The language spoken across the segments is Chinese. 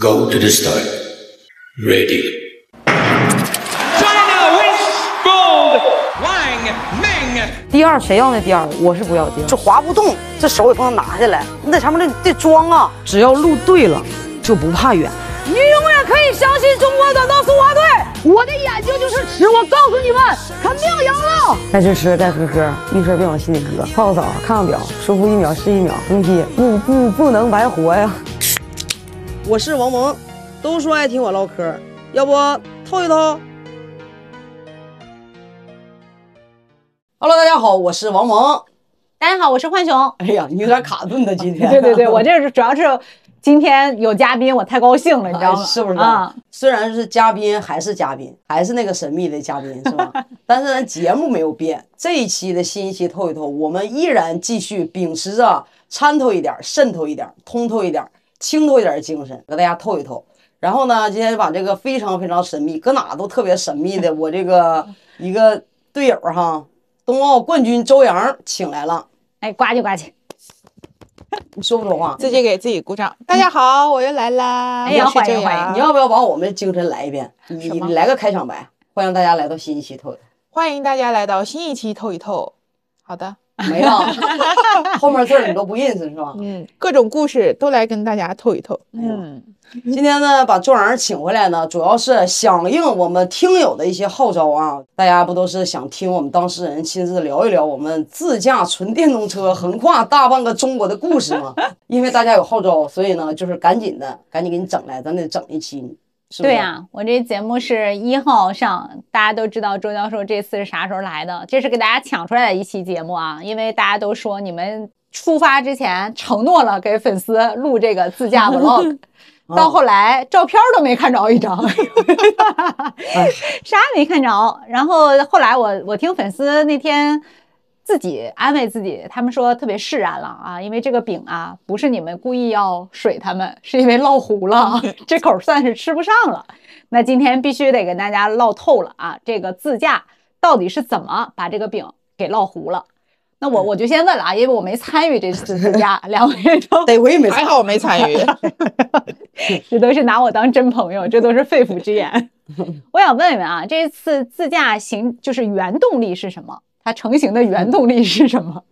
Go to the start. Ready. China wins gold. Wang Ming. 第二谁要那第二，我是不要第二。这滑不动，这手也不能拿下来，你在上面得得装啊。只要路对了，就不怕远。你永远可以相信中国短道速滑队，我的眼睛就是尺，我告诉你们，肯定赢了。该吃吃，该喝喝，遇事别往心里搁。泡个澡，看看表，舒服一秒是一秒，不批不不不能白活呀。我是王萌，都说爱听我唠嗑，要不透一透？Hello，大家好，我是王萌。大家好，我是浣熊。哎呀，你有点卡顿的今天。对 对对，我这是主要是今天有嘉宾，我太高兴了，你知道吗？哎是不是？啊，虽然是嘉宾，还是嘉宾，还是那个神秘的嘉宾，是吧？但是咱节目没有变。这一期的新一期透一透，我们依然继续秉持着参透一点、渗透一点、通透一点、清透一点的精神，给大家透一透。然后呢，今天把这个非常非常神秘，搁哪都特别神秘的我这个 一个队友哈，冬奥冠军周洋请来了。哎，呱唧呱唧。你说不说话？自己给自己鼓掌。大家好，我又来啦！哎呀欢迎欢周洋你要不要把我们的精神来一遍？你你来个开场白，欢迎大家来到新一期透一透。欢迎大家来到新一期透一透。好的，没了，后面字儿你都不认识是吧？嗯，各种故事都来跟大家透一透。嗯，今天呢，把周洋请回来呢，主要是响应我们听友的一些号召啊。大家不都是想听我们当事人亲自聊一聊我们自驾纯电动车横跨大半个中国的故事吗？因为大家有号召，所以呢，就是赶紧的，赶紧给你整来，咱得整一期，是是？对呀、我这节目是一号上，大家都知道周教授这次是啥时候来的，这是给大家抢出来的一期节目啊，因为大家都说你们出发之前承诺了给粉丝录这个自驾 vlog。到后来照片都没看着一张，啥也没看着。然后后来我我听粉丝那天自己安慰自己，他们说特别释然了啊，因为这个饼啊不是你们故意要水他们，是因为烙糊了，这口算是吃不上了。那今天必须得跟大家唠透了啊，这个自驾到底是怎么把这个饼给烙糊了？那我我就先问了啊，因为我没参与这次自驾，两位都得亏没还好我没参与。这都是拿我当真朋友，这都是肺腑之言。我想问一问啊，这次自驾行就是原动力是什么？它成型的原动力是什么？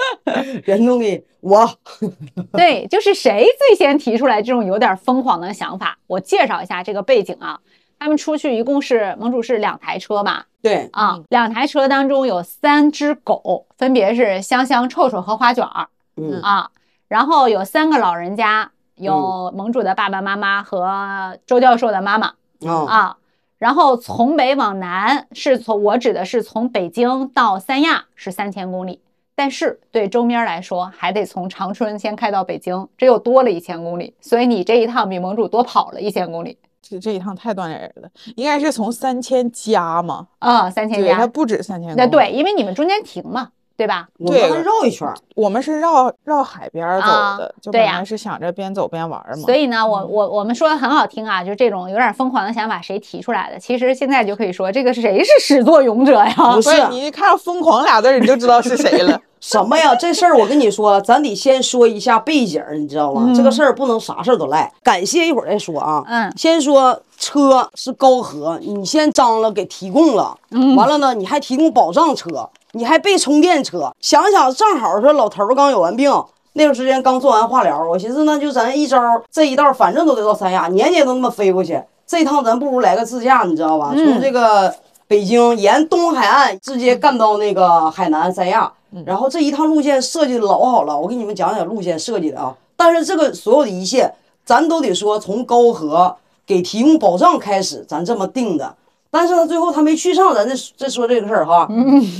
原动力，我 对，就是谁最先提出来这种有点疯狂的想法？我介绍一下这个背景啊，他们出去一共是盟主是两台车嘛？对啊，两台车当中有三只狗，分别是香香、臭臭和花卷儿嗯啊，然后有三个老人家，有盟主的爸爸妈妈和周教授的妈妈。啊啊，然后从北往南是从我指的是从北京到三亚是三千公里，但是对周边来说还得从长春先开到北京，这又多了一千公里，所以你这一趟比盟主多跑了一千公里这这一趟太锻炼人了，应该是从三千加嘛？啊，三千加，它加。不止三千。那对，，因为你们中间停嘛，对吧？对我们还绕一圈儿，我们是绕绕海边儿走啊的，就对呀本来是想着边走边玩儿嘛。所以呢，我我我们说的很好听啊，就这种有点疯狂的想法，谁提出来的？其实现在就可以说，这个谁是始作俑者呀？不是不是你一看到“疯狂”俩字儿，你就知道是谁了。什么呀？这事儿我跟你说，咱得先说一下背景，你知道吗？这个事儿不能啥事儿都赖。感谢一会儿再说啊。嗯先说车是高和，你先张了给提供了，嗯完了呢，你还提供保障车，你还备充电车。想想正好说老头儿刚有完病。那段时间刚做完化疗，我寻思那就咱一招这一道反正都得到三亚，年年都那么飞过去，这一趟咱不如来个自驾，你知道吧？从这个北京沿东海岸直接干到那个海南三亚，然后这一趟路线设计的老好了，我给你们讲讲路线设计的啊。但是这个所有的一切，咱都得说从高和给提供保障开始，咱这么定的。但是他，最后他没去上，咱这再说这个事儿哈。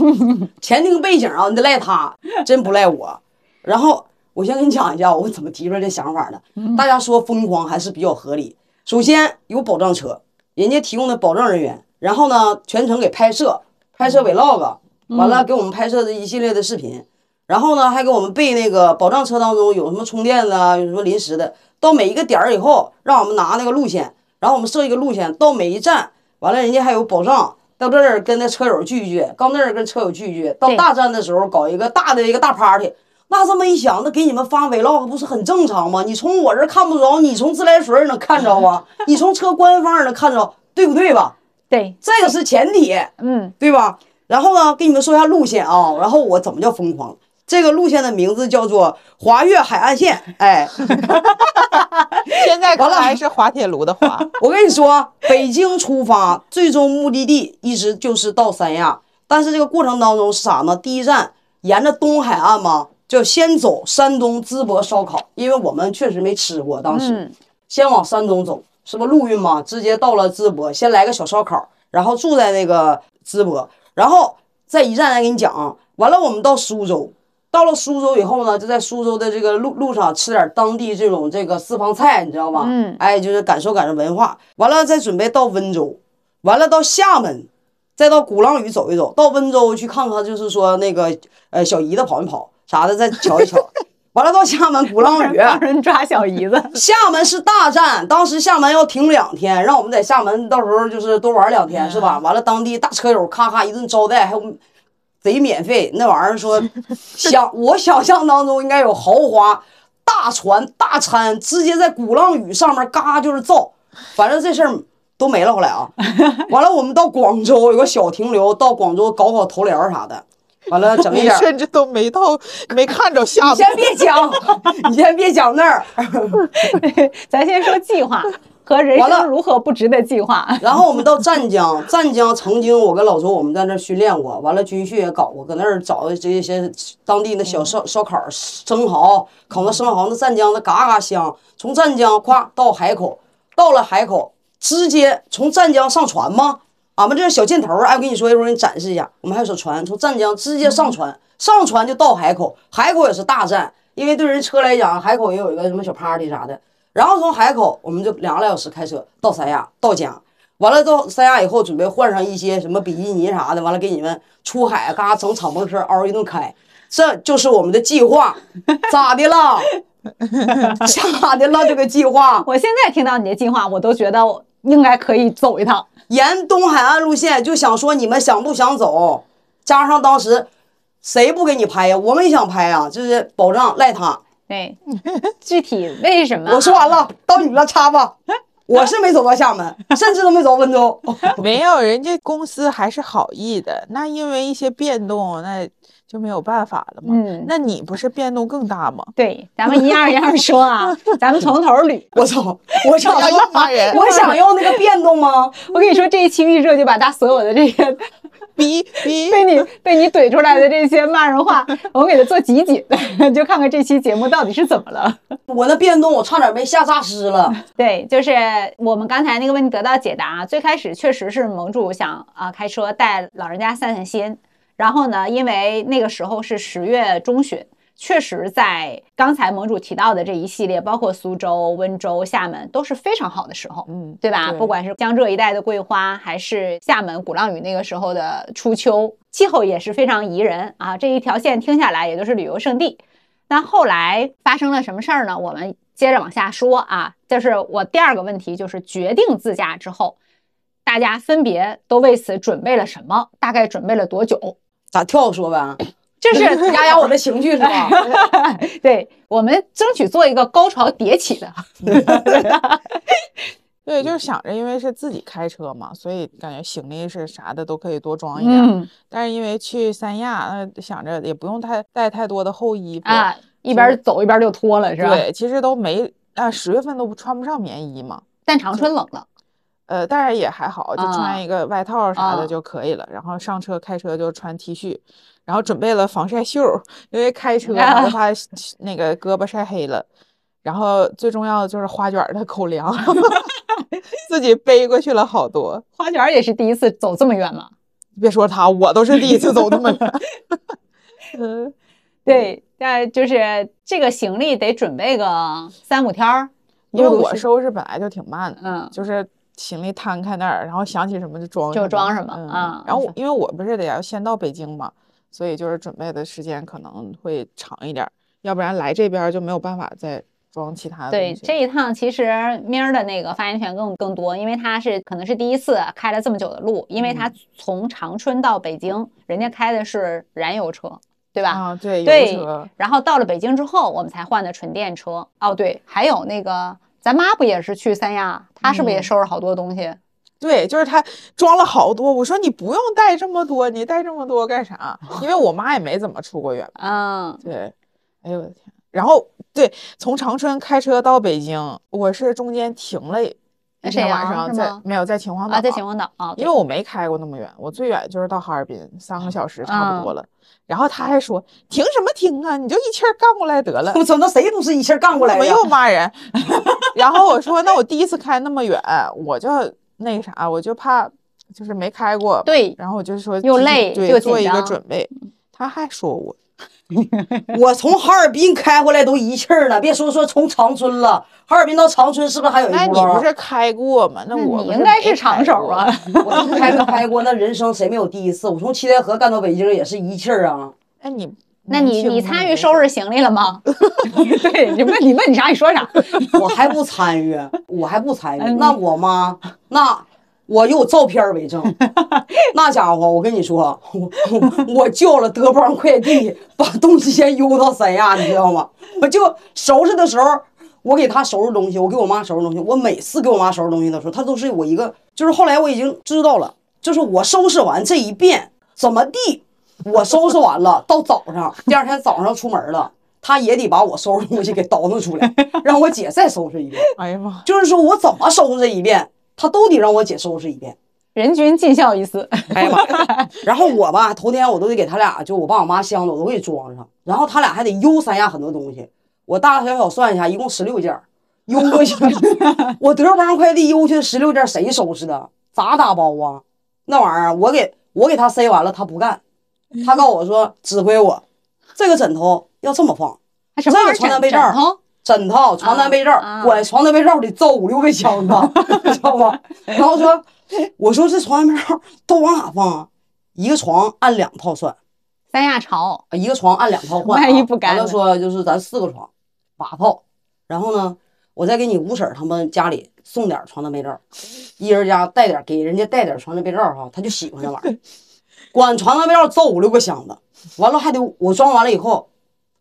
前厅背景啊，你得赖他，真不赖我。然后我先跟你讲一下我怎么提出来这想法的。大家说疯狂还是比较合理。首先有保障车，人家提供的保障人员，然后呢全程给拍摄，拍摄 vlog，完了给我们拍摄的一系列的视频，然后呢还给我们备那个保障车当中有什么充电的啊，有什么临时的，到每一个点儿以后，让我们拿那个路线，然后我们设一个路线，到每一站，完了人家还有保障。到这儿跟那车友聚一聚，到那儿跟车友聚一聚，到大站的时候搞一个大的一个大 party，那这么一想，那给你们发 vlog 不是很正常吗？你从我这儿看不着，你从自来水儿能看着啊，你从车官方儿能看着，对不对吧？对，这个是前提，嗯，对吧？然后呢，给你们说一下路线啊。然后我怎么叫疯狂？这个路线的名字叫做华越海岸线。哎，现在完了还是滑铁卢的滑，我跟你说，北京出发，最终目的地一直就是到三亚。但是这个过程当中是啥呢？第一站沿着东海岸嘛，就先走山东淄博烧烤，因为我们确实没吃过，当时、嗯先往山东走，是不陆运嘛？直接到了淄博，先来个小烧烤，然后住在那个淄博，然后再一站再给你讲啊。完了，我们到苏州，到了苏州以后呢，就在苏州的这个路路上吃点当地这种这个私房菜，你知道吗？嗯哎，就是感受感受文化。完了，再准备到温州，完了到厦门，再到鼓浪屿走一走，到温州去看看，就是说那个呃小姨子跑没跑啥的，再瞧一瞧。完了到厦门鼓浪屿，帮人抓小姨子，厦门是大站，当时厦门要停两天，让我们在厦门到时候就是多玩两天，是吧？完了当地大车友咔咔一顿招待，还有贼免费，那玩意儿说 想我想象当中应该有豪华大船大餐，直接在鼓浪屿上面嘎就是造，反正这事儿都没了。后来啊，完了我们到广州有个小停留，到广州搞搞头疗啥的，完了整一你点儿。甚至都没到，没看着厦门。你先别讲，你先别讲那儿。咱先说计划和人生如何不值得计划。然后我们到湛江，湛江曾经我跟老周我们在那儿训练过，完了军训也搞过，搁那儿找的这些当地的小烧烧烤、生蚝，烤那生蚝，那湛江的嘎嘎香。从湛江夸到海口，到了海口，直接从湛江上船吗？俺们这是小箭头儿，哎，我跟你说，一会儿给你展示一下。我们还有艘船，从湛江直接上船，上船就到海口，海口也是大站，因为对人车来讲，海口也有一个什么小 party 啥的。然后从海口，我们就两个来小时开车到三亚，到家。完了到三亚以后，准备换上一些什么比基尼啥的，完了给你们出海，嘎整敞篷车嗷一顿开，这就是我们的计划。咋的了？咋的了？这个计划我现在听到你的计划，我都觉得我应该可以走一趟。沿东海岸路线，就想说你们想不想走？加上当时谁不给你拍呀？我们也想拍啊，就是保障赖他。对，具体为什么？我说完了，到你了，插吧。我是没走到厦门，甚至都没走到温州。没有，人家公司还是好意的。那因为一些变动，那就没有办法了嘛。嗯那你不是变动更大吗？对，咱们一样一样说啊，咱们从头捋。我操！我想要要骂人我想要那个变动吗？我跟你说，这一期预热就把他所有的这些逼逼 被你被你怼出来的这些骂人话，我们给他做集锦，就看看这期节目到底是怎么了。我的变动，我差点被吓诈尸了。对，就是我们刚才那个问题得到解答。最开始确实是盟主想啊、开车带老人家散散心，然后呢，因为那个时候是十月中旬，确实在刚才盟主提到的这一系列，包括苏州、温州、厦门都是非常好的时候，嗯，对吧？对不管是江浙一带的桂花，还是厦门鼓浪屿那个时候的初秋，气候也是非常宜人啊。这一条线听下来也就是旅游胜地。那后来发生了什么事儿呢？我们接着往下说啊，就是我第二个问题，就是决定自驾之后，大家分别都为此准备了什么？大概准备了多久？咋跳说呗？就是 压压我的情绪是吧？对我们争取做一个高潮迭起的，对，就是想着，因为是自己开车嘛，所以感觉行李是啥的都可以多装一点儿。嗯但是因为去三亚，那想着也不用太带太多的厚衣服啊，一边走一边就脱了，是吧？对，其实都没啊，十月份都不穿不上棉衣嘛。但长春冷了，呃，但是也还好，就啊穿一个外套啥啊的就可以了。然后上车开车就穿 T 恤，然后准备了防晒袖儿，因为开车嘛就怕那个胳膊晒黑了。然后最重要的就是花卷儿的口粮，自己背过去了好多。花卷儿也是第一次走这么远吗。别说他，我都是第一次走这么远。嗯，对，但就是这个行李得准备个三五天儿，因为我收拾本来就挺慢的，嗯就是行李摊开那儿，然后想起什么就装就装什么嗯啊然后我因为我不是得要先到北京嘛，所以就是准备的时间可能会长一点儿，要不然来这边儿就没有办法再装其他的对。这一趟，其实明儿的那个发言权更更多，因为他是可能是第一次开了这么久的路，因为他从长春到北京，人家开的是燃油车，对吧？啊，对，油对车，然后到了北京之后，我们才换的纯电车。哦，对，还有那个咱妈不也是去三亚，她是不是也嗯收拾好多东西？对，就是他装了好多。我说你不用带这么多，你带这么多干啥？因为我妈也没怎么出过远门。嗯，对，哎呦我的天！然后对，从长春开车到北京，我是中间停了一天晚上在没有在秦皇岛啊，在秦皇岛啊，因为我没开过那么远，我最远就是到哈尔滨，三个小时差不多嗯了。然后他还说停什么停啊，你就一气儿干过来得了。那谁不是一气儿干过来的呀？我没有骂人。然后我说，那我第一次开那么远，我就那个啥，我就怕就是没开过。对然后我就说又累又对做一个准备。他还说我，我从哈尔滨开回来都一气儿了，别说说从长春了，哈尔滨到长春是不是还有一那你不是开过吗？那那我你应该是长手啊。我是开没开过，那人生谁没有第一次？我从七台河干到北京也是一气儿啊！哎，你那你你参与收拾行李了吗？对，你问你问你啥你说啥。我还不参与，我还不参与。嗯那我妈，那我有照片为证。那家伙，我跟你说，我我我叫了德邦快递，把东西先邮到三亚，你知道吗？我就收拾的时候，我给他收拾东西，我给我妈收拾东西。我每次给我妈收拾东西的时候，她都是我一个，就是后来我已经知道了，就是我收拾完这一遍怎么地，我收拾完了，到早上，第二天早上出门了。他也得把我收拾东西给倒腾出来，让我姐再收拾一遍。哎呀妈，就是说我怎么收拾一遍，他都得让我姐收拾一遍。人均尽孝一次。哎呀妈！然后我吧，头天我都得给他俩，就我爸我妈箱子我都给装上，然后他俩还得邮三亚很多东西，我大大小小算一下，一共十六件，邮过去。我德邦快递邮去十六件，谁收拾的？咋打包啊？那玩意儿我给我给他塞完了，他不干，他告诉我说指挥我，这个枕头要这么放，这个床单被罩枕头？床单被罩啊，管床单被罩得造五六个箱子，你知道吗？然后说，我说这床单被罩都往哪放啊？一个床按两套算，三亚潮，一个床按两套 换、啊。万一不干完了说就是咱四个床，八套。然后呢，我再给你五婶儿他们家里送点床单被罩，一人家带点，给人家带点床单被罩哈，他就喜欢那玩意儿。管床单被罩造五六个箱子，完了还得我装完了以后，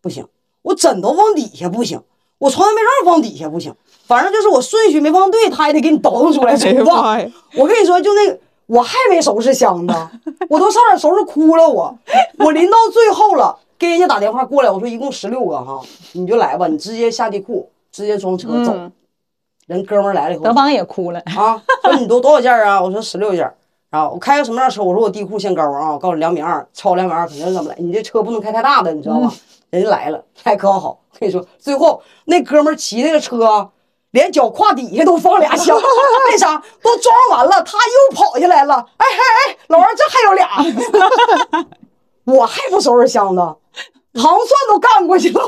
不行，我枕头放底下不行，我床单被罩放底下不行，反正就是我顺序没放对，他也得给你倒腾出来重放。我跟你说，就那个，我还没收拾箱子，我都差点收拾哭了我。我临到最后了，跟人家打电话过来，我说一共十六个哈，你就来吧，你直接下地库，直接装车走。嗯人哥们来了以后德邦也哭了。啊，说你都多少件啊？我说十六件儿。啊，我开个什么样车？我说我地库限高啊，我告诉你两米二，超两米二肯定怎么来？你这车不能开太大的，你知道吗？人家来了，还可好。跟你说，最后那哥们儿骑那个车啊，连脚胯底下都放俩箱，为啥？都装完了，他又跑下来了。哎哎哎，老王这还有俩，我还不收拾箱子，糖蒜都干过去了。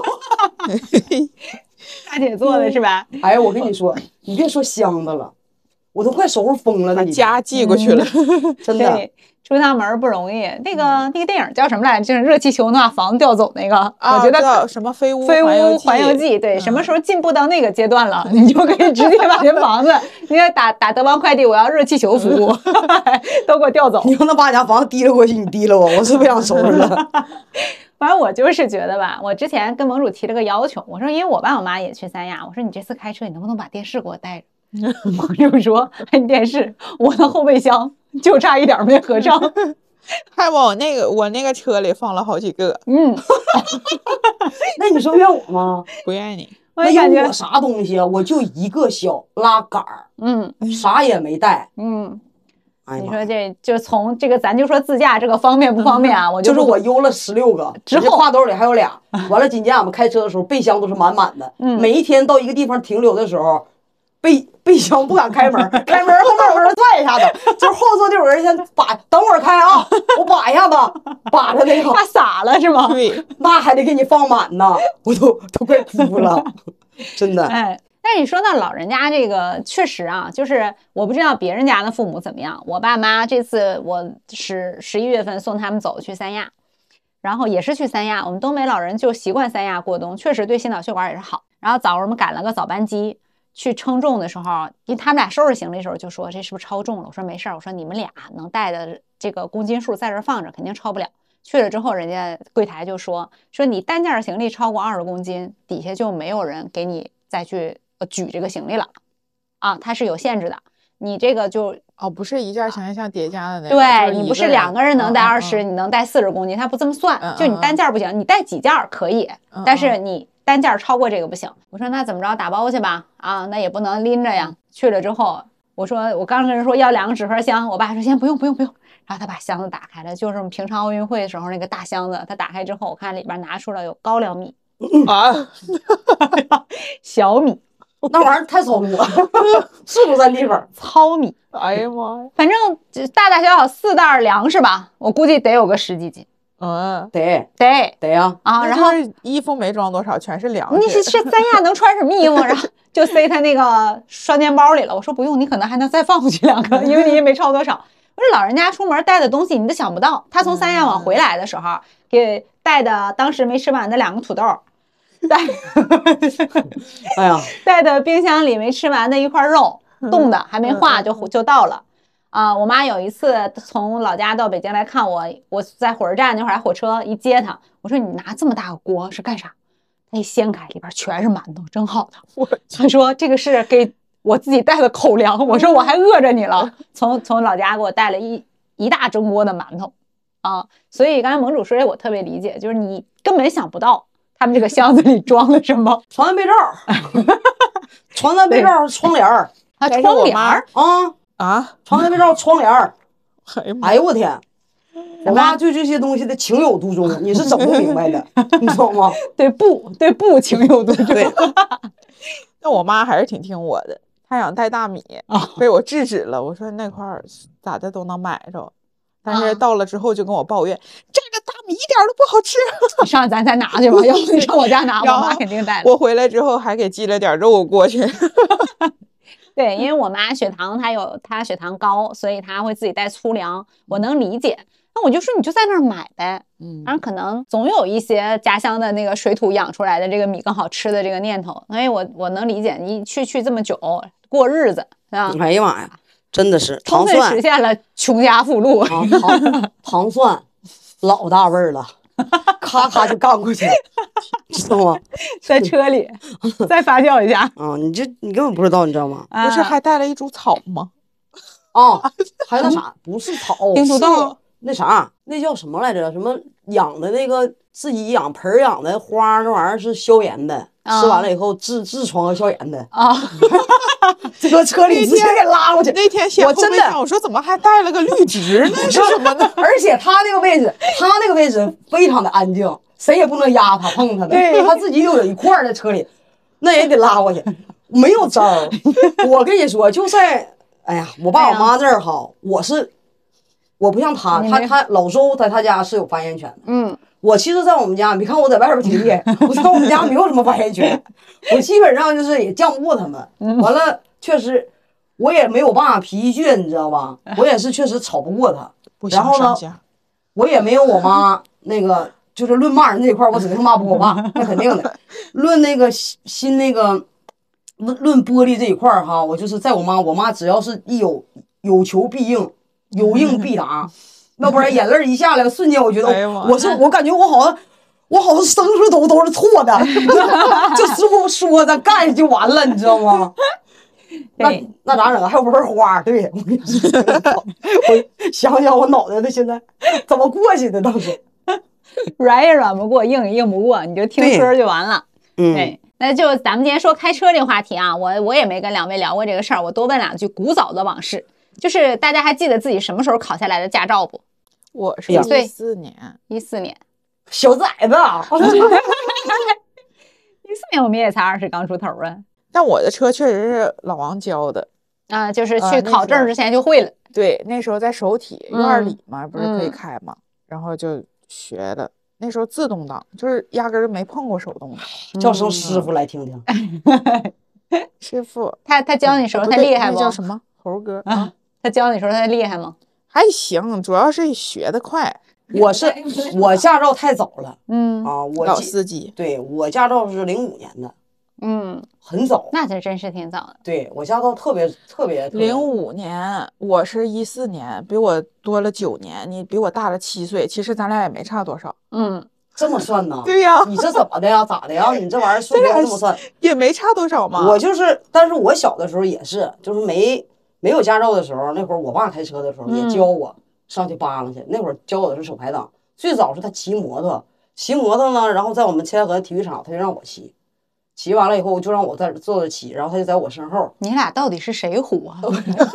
大姐做的是吧？哎呀，我跟你说，你别说箱子了，我都快收拾疯了。把家寄过去了。真的。出趟门不容易。那个那个电影叫什么来着？就是热气球能把房子调走那个，啊，我觉得叫什么飞屋飞屋环游记，对，什么时候进步到那个阶段了，你就可以直接把这 房子，你看打打德邦快递，我要热气球服务，都给我调走。你让他把家房子提溜过去，你提溜我，我是不想收拾了。反正我就是觉得吧，我之前跟盟主提了个要求，我说因为我爸我妈也去三亚，我说你这次开车你能不能把电视给我带着？盟主说，哎，你电视我的后备箱就差一点没合上。还往那个我那个车里放了好几个，嗯，那你说怨我吗？不怨你。我感觉我，啥东西啊？我就一个小拉杆儿，嗯啥也没带。嗯，哎呀妈，你说这就从这个咱就说自驾这个方便不方便啊？我就是我邮了十六个，之后挎兜里还有俩。完了，今天我们开车的时候，备箱都是满满的。嗯每一天到一个地方停留的时候，备备箱不敢开门，开门后面有人拽一下子，就是后座就有人先把，等会儿开啊，我把一下子，把着那个。怕洒了是吗？对，那还得给你放满呢，我都都快哭了，真的。哎，但是你说到老人家这个，确实啊，就是我不知道别人家的父母怎么样。我爸妈这次我十十一月份送他们走去三亚，然后也是去三亚。我们东北老人就习惯三亚过冬，确实对心脑血管也是好。然后早上我们赶了个早班机。去称重的时候，因为他们俩收拾行李的时候就说这是不是超重了？我说没事儿，我说你们俩能带的这个公斤数在这儿放着，肯定超不了。去了之后，人家柜台就说说你单件行李超过二十公斤，底下就没有人给你再去呃举这个行李了，啊，它是有限制的。你这个就哦，不是一件行李箱叠加的那个，对就是你不是两个人能带二十、你能带四十公斤，他不这么算，嗯就你嗯单件儿不行，你带几件儿可以，嗯但是你单件儿超过这个不行。我说那怎么着打包去吧？啊，那也不能拎着呀。去了之后，我说我刚跟人说要两个纸盒箱，我爸说先不用不用不用，然后他把箱子打开了，就是我们平常奥运会的时候那个大箱子，他打开之后，我看里边拿出了有高粱米、啊，小米、那玩意儿太糙路了，是不是占地方？糙米，哎呀妈呀，反正就大大小小四袋儿粮食吧，我估计得有个十几斤，嗯，得得得呀，啊。然后衣服没装多少，全是粮你是食。是三亚能穿什么衣服？然后 就塞他那个双肩包里了。我说不用，你可能还能再放回去两个，因为你也没超多少。我说老人家出门带的东西你都想不到，他从三亚往回来的时候给带的当时没吃完的两个土豆，带 哎呀，带的冰箱里没吃完的一块肉，冻的还没化就就到了。啊、我妈有一次从老家到北京来看我，我在火车站那会儿还火车一接她，我说你拿这么大个锅是干啥？她一掀开里边全是馒头，蒸好的。我她说这个是给我自己带的口粮。我说我还饿着你了，从从老家给我带了一一大蒸锅的馒头啊。所以刚才盟主说这我特别理解，就是你根本想不到他们这个箱子里装了什么床单被罩，床单被罩儿窗帘儿窗我帘儿。啊，啊，床单被罩儿窗帘儿。哎呀妈哎呦我天！我妈对这些东西的情有独钟，你是整不明白的，你知道吗？对布对布情有独钟。对，那我妈还是挺听我的，她想带大米，啊被我制止了。我说那块儿咋的都能买着，但啊是到了之后就跟我抱怨，这个大米一点都不好吃。你上咱家拿去吧，要不你上我家拿，我妈肯定带了。我回来之后还给寄了点肉过去。对，因为我妈血糖她有她血糖高，所以她会自己带粗粮，我能理解。那我就说你就在那儿买呗，嗯然后可能总有一些家乡的那个水土养出来的这个米更好吃的这个念头，所以我我能理解你去去这么久过日子，是吧？哎呀妈呀，真的是糖蒜实现了穷家富路。啊，糖糖蒜老大味儿了，咔咔就干过去，知道吗？在车里 再发酵一下啊，你这你根本不知道，你知道吗？不是啊还带了一株草吗？啊，还有那啥，不是草，冰土豆那啥，那叫什么来着？什么养的那个自己养盆养的花，那玩意儿是消炎的，啊吃完了以后治痔疮和消炎的，啊，这个车里直接给拉过去。那天先我真的我说怎么还带了个绿植呢？是什么呢？而且他那个位置，他那个位置非常的安静，谁也不能压他碰他的。对他自己又有一块在车里，那也得拉过去，没有招儿。我跟你说，就在哎呀，我爸我妈这儿哈，我是我不像他，他他老周在他家是有发言权的。嗯，我其实，在我们家，你看我在外边挺厉害，我在我们家没有什么发言权，我基本上就是也犟不过他们。完了，确实我也没有办法脾气倔，你知道吧？我也是确实吵不过他。不然后呢我也没有我妈那个，就是论骂人这一块儿，我指定骂不过我爸，那肯定的。论那个新新那个论论玻璃这一块儿哈，我就是在我妈，我妈只要是一有有求必应，有应必答，要不然眼泪一下来，瞬间我觉得 哎呀妈我是我感觉我好像。我好像生出都都是错的，就说说的干就完了，你知道吗？那对那咋整啊？还有盆花，对我跟你说，我想想我脑袋的现在怎么过去的当时。软也软不过，硬也硬不过，你就听对村儿就完了。嗯，对，那就咱们今天说开车这话题啊，我我也没跟两位聊过这个事儿，我多问两句古早的往事。就是大家还记得自己什么时候考下来的驾照不？我是一四年，一四年，小崽子，啊 一四年我们也才二十刚出头啊。但我的车确实是老王教的。啊，就是啊去考证之前就会了。对，那时候在首体院里嘛，不是可以嗯开嘛，然后就学的。那时候自动挡，就是压根儿没碰过手动的。叫声师傅来听听。师傅，他他教你时候他厉害不？那叫什么？猴哥啊，他教你时候他厉害吗？还行，主要是学的快。我是我驾照太早了嗯啊，我老司机，对我驾照是零五年的，嗯，很早。那这真是挺早的。对我驾照特别特别零五年，我是一四年，比我多了九年，你比我大了七岁，其实咱俩也没差多少，嗯，这么算呢？对呀你这怎么的呀？咋的呀？你这玩意儿数学 这么算？也没差多少嘛。我就是，但是我小的时候也是，就是没没有驾照的时候，那会儿我爸开车的时候也教我上去扒拉去。那会儿教我的是手排档，最早是他骑摩托，骑摩托呢，然后在我们千河体育场，他就让我骑，骑完了以后就让我在这坐着骑，然后他就在我身后，你俩到底是谁虎啊？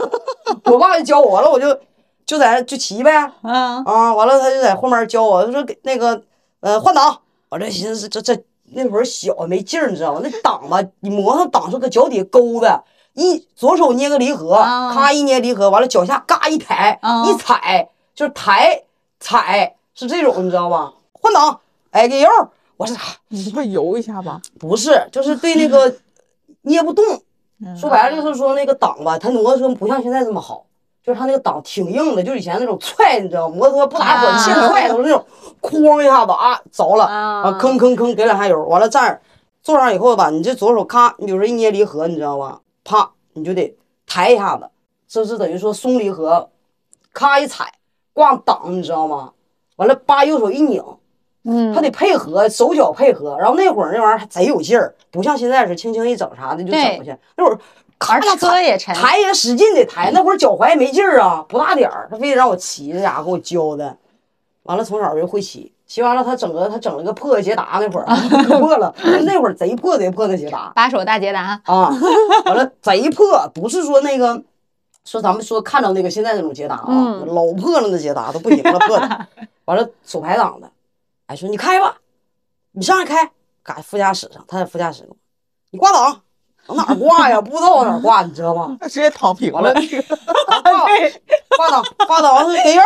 我爸就教我，完了我就就在那就骑呗，嗯，啊，完了他就在后面教我，他说给那个呃换挡，我这寻思这这那会儿小没劲儿，你知道吗？那挡吧，你摩托挡是搁脚底下勾的，一左手捏个离合，啊咔一捏离合，完了脚下嘎一抬，啊一踩就是抬踩是这种，你知道吧？换挡，哎给油，我说啥你不会油一下吧？不是，就是对那个 捏不动，嗯说白了就是说那个档吧，它摩托车不像现在这么好，就是它那个档挺硬的，就以前那种踹，你知道，摩托车不打滚啊现踹都是那种，哐一下子啊着了啊啊，吭吭吭给两下油，完了站着坐上以后吧，你这左手咔，你比如说一捏离合，你知道吧，啪你就得抬一下子，这是等于说松离合，咔一踩挂档，你知道吗？完了扒右手一拧，嗯，他得配合手脚配合，然后那会儿那玩意儿还贼有劲儿，不像现在是轻轻一整啥的就整过去。那会儿咔而车也沉抬也使劲得抬，那会儿脚踝没劲儿啊，不大点儿，他非得让我骑，这家伙给我教的。完了从小就会骑，骑完了他整个他整了个破捷达，那会儿可破了，那会儿贼破贼破的捷达把手大捷达，啊，完了贼破，不是说那个。说咱们说看到那个现在那种捷达啊，嗯老破了那捷达都不行了，破的。完了手排档的，哎说你开吧，你上来开，嘎副驾驶上，他在副驾驶，你挂档，往哪挂呀？不知道往哪挂，你知道吗？直接躺平了了。挂挂档挂档完了给油，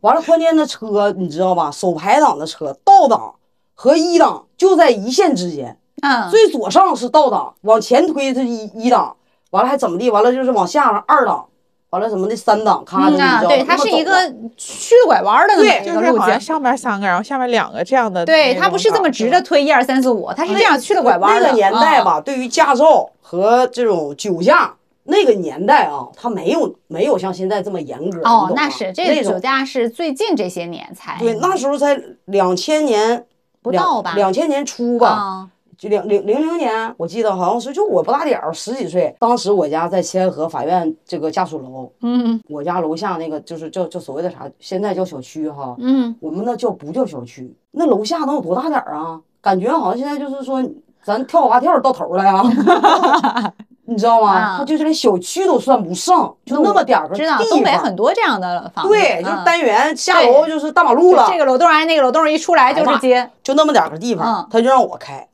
完了关键那车你知道吧？手排档的车倒档和一档就在一线之间，嗯，最左上是倒档，往前推是一一档，完了还怎么地？完了就是往下二档，完了什么的三档，咔就你知嗯啊，道对，它是一个曲拐弯的对就是个路径。好像上面三个，然后下面两个这样的。对，它不是这么直着推一二三四五，它是这样去了拐弯的。那个年代嗯，吧，对于驾照和这种酒驾，那个年代啊，它没有没有像现在这么严格。哦那是这个酒驾是最近这些年才对，那时候才两千年不到吧？两千年初吧，啊，就两零零零年，我记得好像是就我不大点儿，十几岁，当时我家在千河法院这个家属楼，嗯我家楼下那个就是叫叫所谓的啥，现在叫小区哈，嗯，我们那叫不叫小区？那楼下能有多大点儿啊？感觉好像现在就是说，咱跳蛙跳到头了呀，你知道吗？啊它就是连小区都算不上，就那么点儿个知道地东北方很多这样的房子，对，就单元下楼就是大马路了，这个楼栋挨那个楼栋一出来就是街，就那么点儿个地方嗯，他就让我开，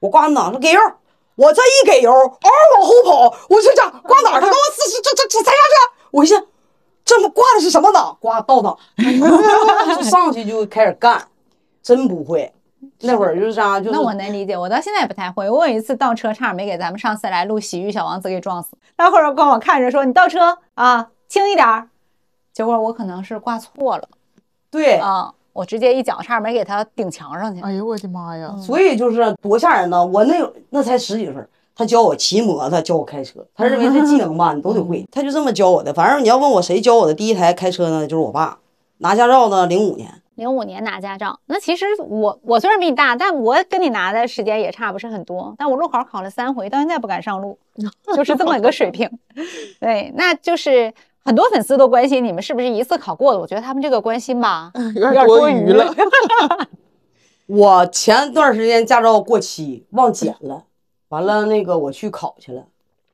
我挂完档说给油，我这一给油，嗷往后跑，我就这挂档？他给我这这这这踩刹车，我一下，这么挂的是什么档？挂倒档，就上去就开始干，真不会。那会儿就是啥，就是那我能理解，我到现在也不太会。我有一次倒车，差点没给咱们上次来录《洗浴小王子》给撞死。待会儿光我看着说你倒车啊，轻一点儿，结果我可能是挂错了对，啊，我直接一脚差点没给他顶墙上去。哎呦我的妈呀！所以就是多吓人呢！我那那才十几岁，他教我骑摩托，教我开车，他认为这技能吧你都得会，他就这么教我的。反正你要问我谁教我的第一台开车呢，就是我爸。拿驾照呢，零五年。零五年拿驾照，那其实我我虽然比你大，但我跟你拿的时间也差不是很多。但我路考考了三回，到现在不敢上路，就是这么一个水平。对，那就是很多粉丝都关心你们是不是一次考过的。我觉得他们这个关心吧，有点多余了。我前段时间驾照过期忘检了，完了那个我去考去了，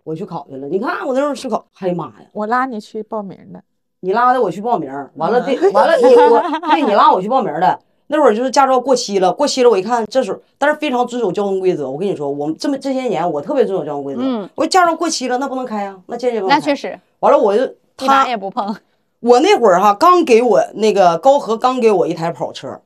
我去考去了。你看我那时候去考，哎呀妈呀！我拉你去报名的，你拉的我去报名，完了对，完了你我对你拉我去报名的。那会儿就是驾照过期了，过期了，我一看这时候，但是非常遵守交通规则。我跟你说，我们这么这些年，我特别遵守交通规则。嗯我说驾照过期了，那不能开啊，那坚决不能开。那确。实完了，我就他也不碰。我那会儿哈刚给我那个高和刚给我一台跑车，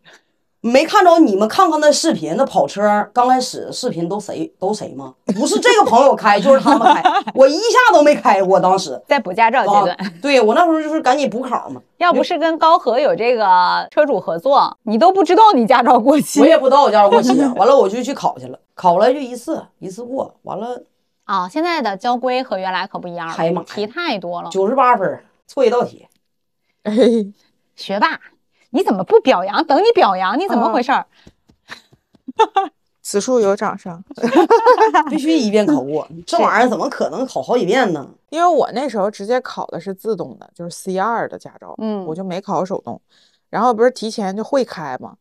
没看着你们看看那视频，那跑车刚开始视频都谁都谁吗？不是这个朋友开，就是他们开，我一下都没开过。当时在补驾照阶啊段，，对我那时候就是赶紧补考嘛，要不是跟高和有这个车主合作，你都不知道你驾照过期我也不知道我驾照过期，完了我就去考去了，考了就一次一次过，完了啊。现在的交规和原来可不一样了，哎呀妈呀题太多了。九十八分，错一道题。哎，学霸，你怎么不表扬？等你表扬，你怎么回事儿？此处有掌声。必须一遍考过，这玩意儿怎么可能考好几遍呢？因为我那时候直接考的是自动的，就是 C 二的驾照，嗯我就没考手动。然后不是提前就会开嘛，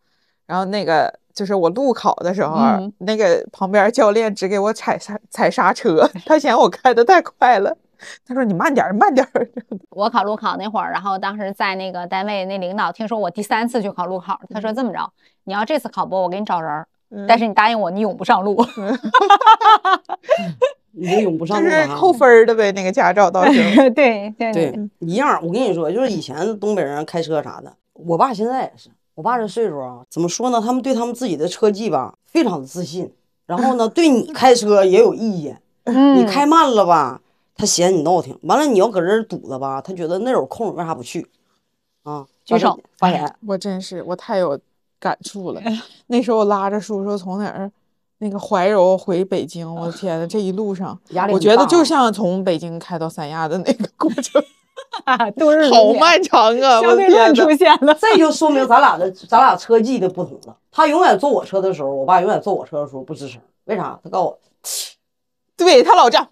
然后那个就是我路考的时候那个旁边教练只给我踩刹踩刹车，他嫌我开的太快了，他说你慢点儿慢点儿。我考路考那会儿，然后当时在那个单位那领导听说我第三次去考路考，他说这么着，你要这次考不，我给你找人儿，但是你答应我，你永不上路。你就永不上路了啊。扣分儿的呗，那个驾照到时候。对对对，一样。我跟你说，就是以前东北人开车啥的，我爸现在也是。我爸这岁数啊，怎么说呢？他们对他们自己的车技吧，非常的自信。然后呢，对你开车也有意见。嗯你开慢了吧，他嫌你闹挺；完了，你要搁这儿堵着吧，他觉得那有空，为啥不去？啊，举手发言。我真是我太有感触了。那时候我拉着叔叔从哪儿那个怀柔回北京，我的天呐，这一路上压力我觉得就像从北京开到三亚的那个过程 好漫长啊！我的相对论天呐，出现了。这就说明咱俩的咱俩车技的不同了。他永远坐我车的时候，我爸永远坐我车的时候不吱声，为啥？他告诉我对他老这样，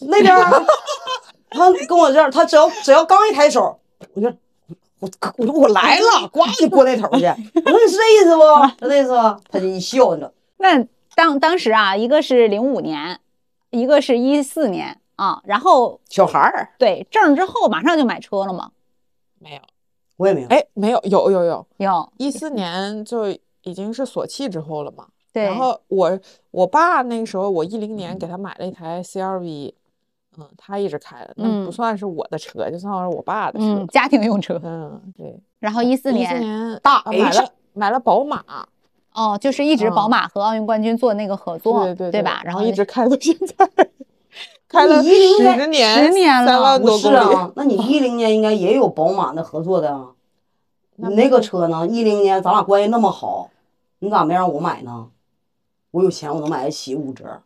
那边儿，他跟我这样，他只要只要刚一抬手，我就我我说我来了，呱就过那头去。我说你是这意思不？是这意思不？他就一笑，你知道。那当当时啊，一个是零五年，一个是一四年啊，然后小孩儿对证之后马上就买车了吗。没有，我也没有，哎，没有，有有有，有一四年就已经是锁气之后了嘛。对，然后我我爸那个时候，我一零年给他买了一台 CRV，嗯，他一直开的，那嗯不算是我的车，就算是我爸的车。嗯，家庭用车。嗯，对，然后一四一四年年大啊买了买了宝马，哦，就是一直宝嗯马和奥运冠军做那个合作，对对对吧？然后一直开到现在，开了10年十年，十年了三万不多公里。是啊？那你一零年应该也有宝马的合作的啊。你那个车呢？一零年咱俩关系那么好，你咋没让我买呢？我有钱，我能买得起五折。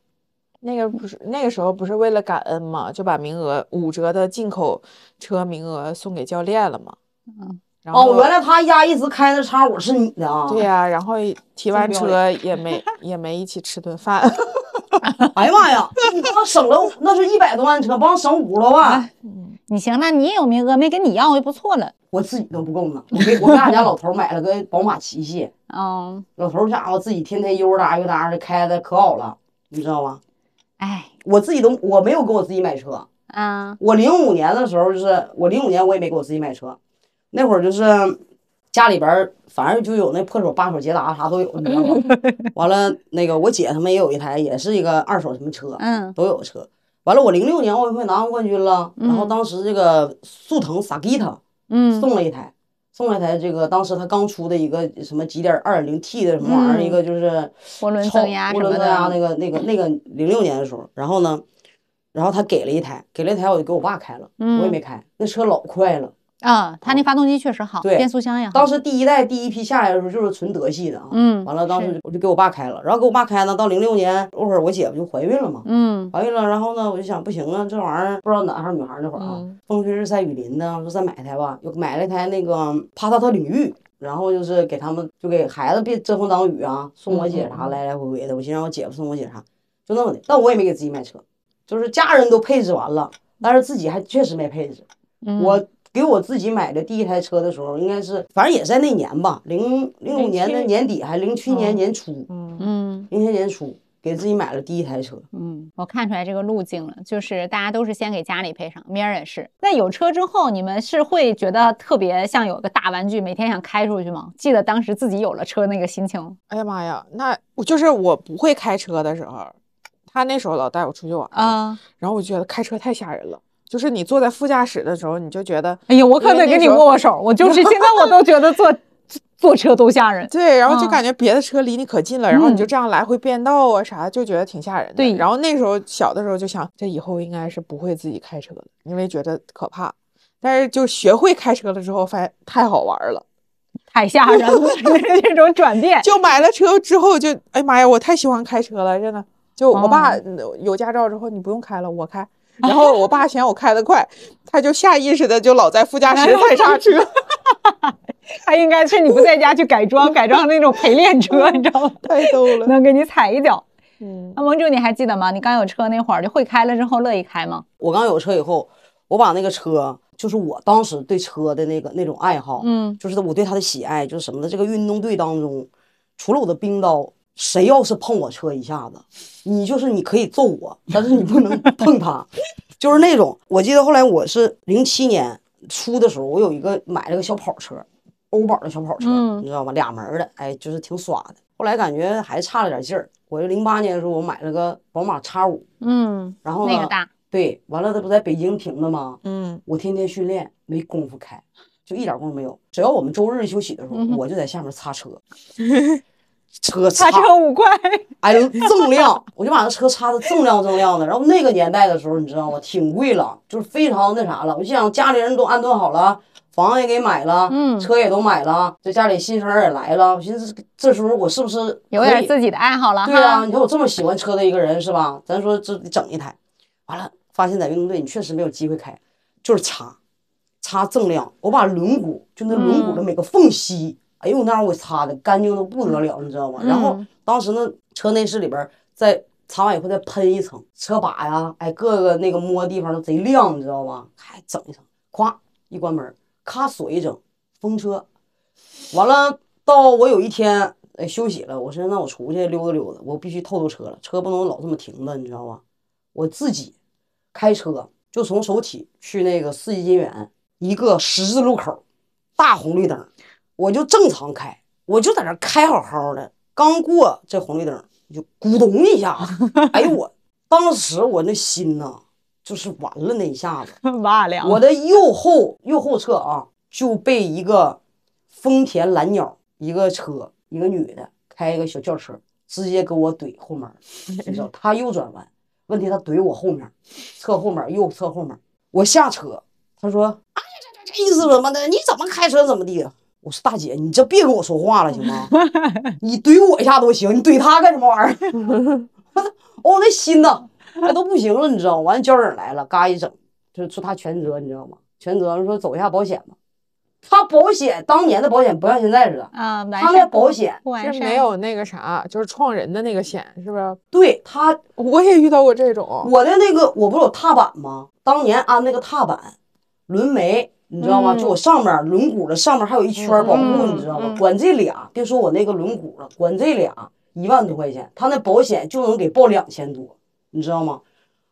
那个不是那个时候不是为了感恩嘛，就把名额五折的进口车名额送给教练了嘛。嗯，然后哦，原来他家一直开的叉五是你的啊？对呀、然后提完车也没 也没一起吃顿饭。哎呀妈呀，你帮省了，那是一百多万车，帮省五十多万，你行了，你也有名额，没跟你要就不错了。我自己都不够呢。我给我给俺家老头买了个宝马七系，嗯，老头家伙自己天天悠达悠达的开的可好了，你知道吗？哎，我自己都我没有给我自己买车，啊，我零五年的时候就是我零五年我也没给我自己买车，那会儿就是家里边儿反正就有那破手八手捷达啥都有，你知道吗？完了那个我姐他们也有一台，也是一个二手什么车，嗯都有车。完了我零六年奥运会拿完冠军了，然后嗯当时这个速腾萨吉塔嗯，送了一台。送了一台这个当时他刚出的一个什么几点二点零 T 的什么玩意儿，嗯一个就是涡轮超增压涡轮增压那个那个那个零六年的时候，然后呢，然后他给了一台，给了一台我就给我爸开了，我也嗯没开，那车老快了。啊，它那发动机确实好，对。变速箱也好。当时第一代第一批下来的时候就是纯德系的啊，嗯。完了当时我就给我爸开了，然后给我爸开呢，到零六年那会儿我姐夫就怀孕了嘛，嗯。怀孕了，然后呢我就想不行啊，这玩意儿不知道男孩儿女孩儿那会儿啊，嗯。风吹日晒雨淋的，说再买一台吧，又买了一台那个帕萨特领域，然后就是给他们就给孩子别遮风挡雨啊，送我姐啥来来回回的，我寻思让我姐夫送我姐啥，就那么的，但我也没给自己买车，就是家人都配置完了，但是自己还确实没配置。嗯，我给我自己买的第一台车的时候，应该是反正也在那年吧，零零五年的年底还零七年嗯年初，嗯，嗯零七年年初给自己买了第一台车。嗯，我看出来这个路径了，就是大家都是先给家里配上，明儿也是。那有车之后，你们是会觉得特别像有个大玩具，每天想开出去吗？记得当时自己有了车那个心情。哎呀妈呀，那我就是我不会开车的时候，他那时候老带我出去玩嘛，啊，然后我觉得开车太吓人了。就是你坐在副驾驶的时候，你就觉得，哎呀，我可得跟你握握手，我就是现在我都觉得坐 坐车都吓人。对，然后就嗯感觉别的车离你可近了，然后你就嗯这样来回变道啊啥，就觉得挺吓人的。对然后那时候小的时候就想，这以后应该是不会自己开车了，因为觉得可怕。但是就学会开车了之后，发现太好玩了。太吓人了，这种转变。就买了车之后就，哎呀妈呀，我太喜欢开车了，真的。就我爸有驾照之后，你不用开了，我开。然后我爸嫌我开得快，他就下意识的就老在副驾驶踩刹车。他应该趁你不在家去改装，改装那种陪练车，你知道吗？太逗了。能给你踩一脚。嗯，那盟主，你还记得吗？你刚有车那会儿就会开了之后乐意开吗？我刚有车以后，我把那个车，就是我当时对车的那个那种爱好，嗯，就是我对它的喜爱，就是什么的。这个运动队当中，除了我的冰刀，谁要是碰我车一下子，你就是你可以揍我，但是你不能 碰他，就是那种。我记得后来我是零七年初的时候，我有一个买了个小跑车，欧宝的小跑车，嗯你知道吗？俩门的，哎，就是挺耍的。后来感觉还差了点劲儿，我就零八年的时候，我买了个宝马叉五，嗯，然后呢，那个大，对，完了，他不在北京停的吗？嗯，我天天训练，没工夫开，就一点功夫没有。只要我们周日休息的时候，嗯我就在下面擦车，车擦擦车五块，哎呦锃亮，我就把那车擦的锃亮锃亮的。然后那个年代的时候，你知道吗？挺贵了，就是非常那啥了。我就想家里人都安顿好了，房也给买了，嗯车也都买了，这家里新生儿也来了。我寻思这时候我是不是有点自己的爱好了对啊，你看我这么喜欢车的一个人是吧？咱说这得整一台，完了发现在运动队你确实没有机会开，就是擦，擦锃亮。我把轮毂就那轮毂的每个缝隙，哎呦那让我擦的干净的不得了，你知道吗？然后嗯当时那车内饰里边儿再擦完以后再喷一层，车把呀，哎各个那个摸地方都贼亮，你知道吗？还整一层，咵一关门，咔锁一整，封车。完了，到我有一天哎休息了，我说那我出去溜达溜达，我必须透透车了，车不能老这么停着，你知道吧？我自己开车就从首体去那个四季金源一个十字路口，大红绿灯，我就正常开，我就在那开好好的，刚过这红绿灯就咕咚一下子，哎呦我当时我那心呐，就是完了那一下子。哇凉我的右后右后侧啊，就被一个丰田蓝鸟一个车，一个女的开一个小轿车，直接给我怼后面儿，你知道，她右转弯，问题她怼我后面，侧后面右侧后面，我下车，她说，哎呀这这这意思怎么的？你怎么开车怎么地？我说大姐，你这别跟我说话了行吗？你怼我一下都行，你怼他干什么玩意儿？哦，那心呐，那都不行了，你知道吗？完交警来了，嘎一整，就是说他全责，你知道吗？全责说走一下保险吧。他保险当年的保险不像现在似的，啊，他那保险是没有那个啥，就是撞人的那个险，是不是？对他我也遇到过这种。我的那个我不是有踏板吗？当年安那个踏板，轮眉，你知道吗？嗯就我上面轮毂的上面还有一圈保护，嗯你知道吗嗯？管这俩，别说我那个轮毂了，管这俩一万多块钱，他那保险就能给报两千多，你知道吗？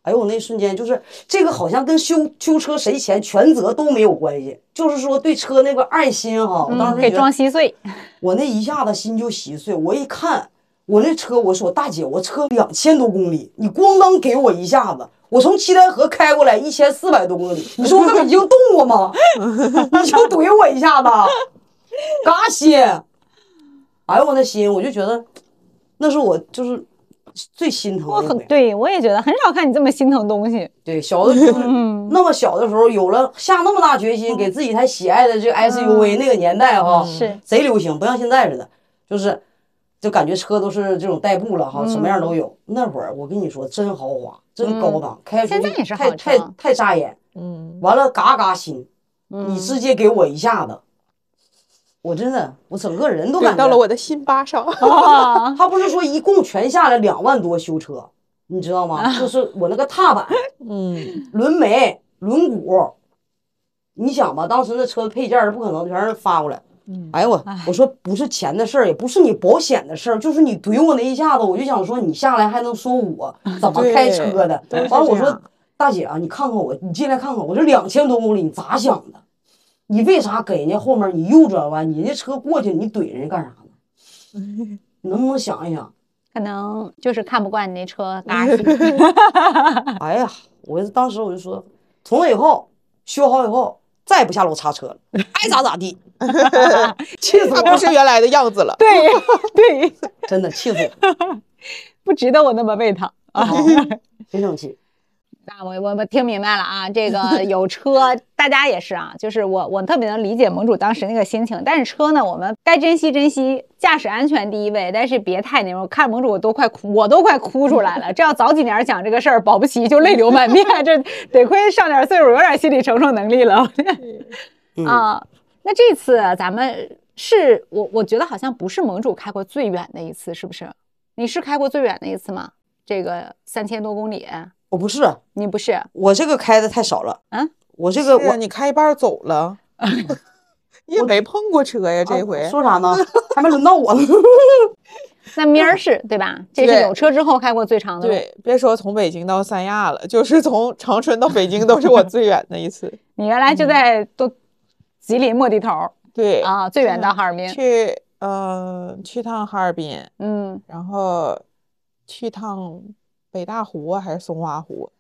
哎呦，我那瞬间就是这个，好像跟修修车谁钱全责都没有关系，就是说对车那个爱心哈，我当时给装稀碎，我那一下子心就稀碎。我一看我那车，我说大姐，我车两千多公里，你咣当给我一下子，我从七台河开过来一千四百多公里，你说我搁北京动过吗？你就怼我一下子，嘎心。哎呦我那心，我就觉得那是我就是最心疼我。很对我也觉得很少看你这么心疼东西。对，小的 那么小的时候，有了下那么大决心，给自己一台喜爱的这个 SUV，那个年代哈，是贼流行，不像现在似的，就是就感觉车都是这种代步了哈，什么样都有。那会儿我跟你说，真豪华，真高档，开出去太太太扎眼，嗯，完了嘎嘎新，嗯你直接给我一下子，我真的我整个人都感觉到了我的心巴上。啊，他不是说一共全下来两万多修车，你知道吗？就是我那个踏板。嗯，轮眉、轮毂，你想吧，当时那车配件不可能全是发过来。哎呦我，我说不是钱的事儿，也不是你保险的事儿，就是你怼我那一下子，我就想说你下来还能说我 怎么开车的。完了我说大姐啊，你看看我，你进来看看，我这两千多公里，你咋想的？你为啥给人家后面你右转弯，你人家车过去，你怼人家干啥呢？你 能不能想一想？可能就是看不惯你那车。哎呀，我当时我就说，从那以后修好以后，再也不下楼擦车了，爱咋咋地，气死他我！不是原来的样子了。对对，真的气死 不值得我那么喂他啊。真生气。那我我我听明白了啊，这个 有车，大家也是啊，就是我我特别能理解盟主当时那个心情，但是车呢，我们该珍惜珍惜，驾驶安全第一位，但是别太那种，看盟主我都快哭，我都快哭出来了。这要早几年讲这个事儿，保不齐就泪流满面，这得亏上点岁数，有点心理承受能力了 嗯啊。那这次咱们是我我觉得好像不是盟主开过最远的一次，是不是？你是开过最远的一次吗？这个三千多公里，我不是，你不是？我这个开的太少了。嗯，我这个我你开一半走了，你也没碰过车呀，这回啊。说啥呢？还没轮到我呢。那明儿是对吧？这是有车之后开过最长的路。对，别说从北京到三亚了，就是从长春到北京都是我最远的一次。你原来就在都吉林末地头儿对啊，最远到哈尔滨。去呃去趟哈尔滨，嗯，然后去趟北大湖啊还是松花湖？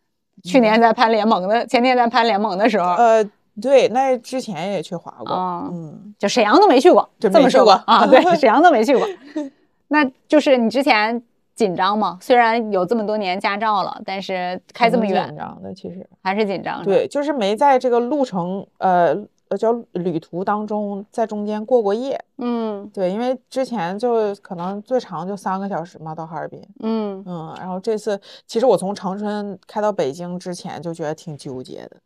去年在攀联盟的，前天在攀联盟的时候，呃，对，那之前也去滑过。哦嗯，就沈阳都没去过，这这么说过啊，对，沈阳都没去过。那就是你之前紧张吗？虽然有这么多年驾照了，但是开这么远紧张的，其实。还是紧张。对，就是没在这个路程，呃呃叫旅途当中，在中间过过夜。嗯对，因为之前就可能最长就三个小时嘛，到哈尔滨。嗯嗯，然后这次其实我从长春开到北京之前就觉得挺纠结的，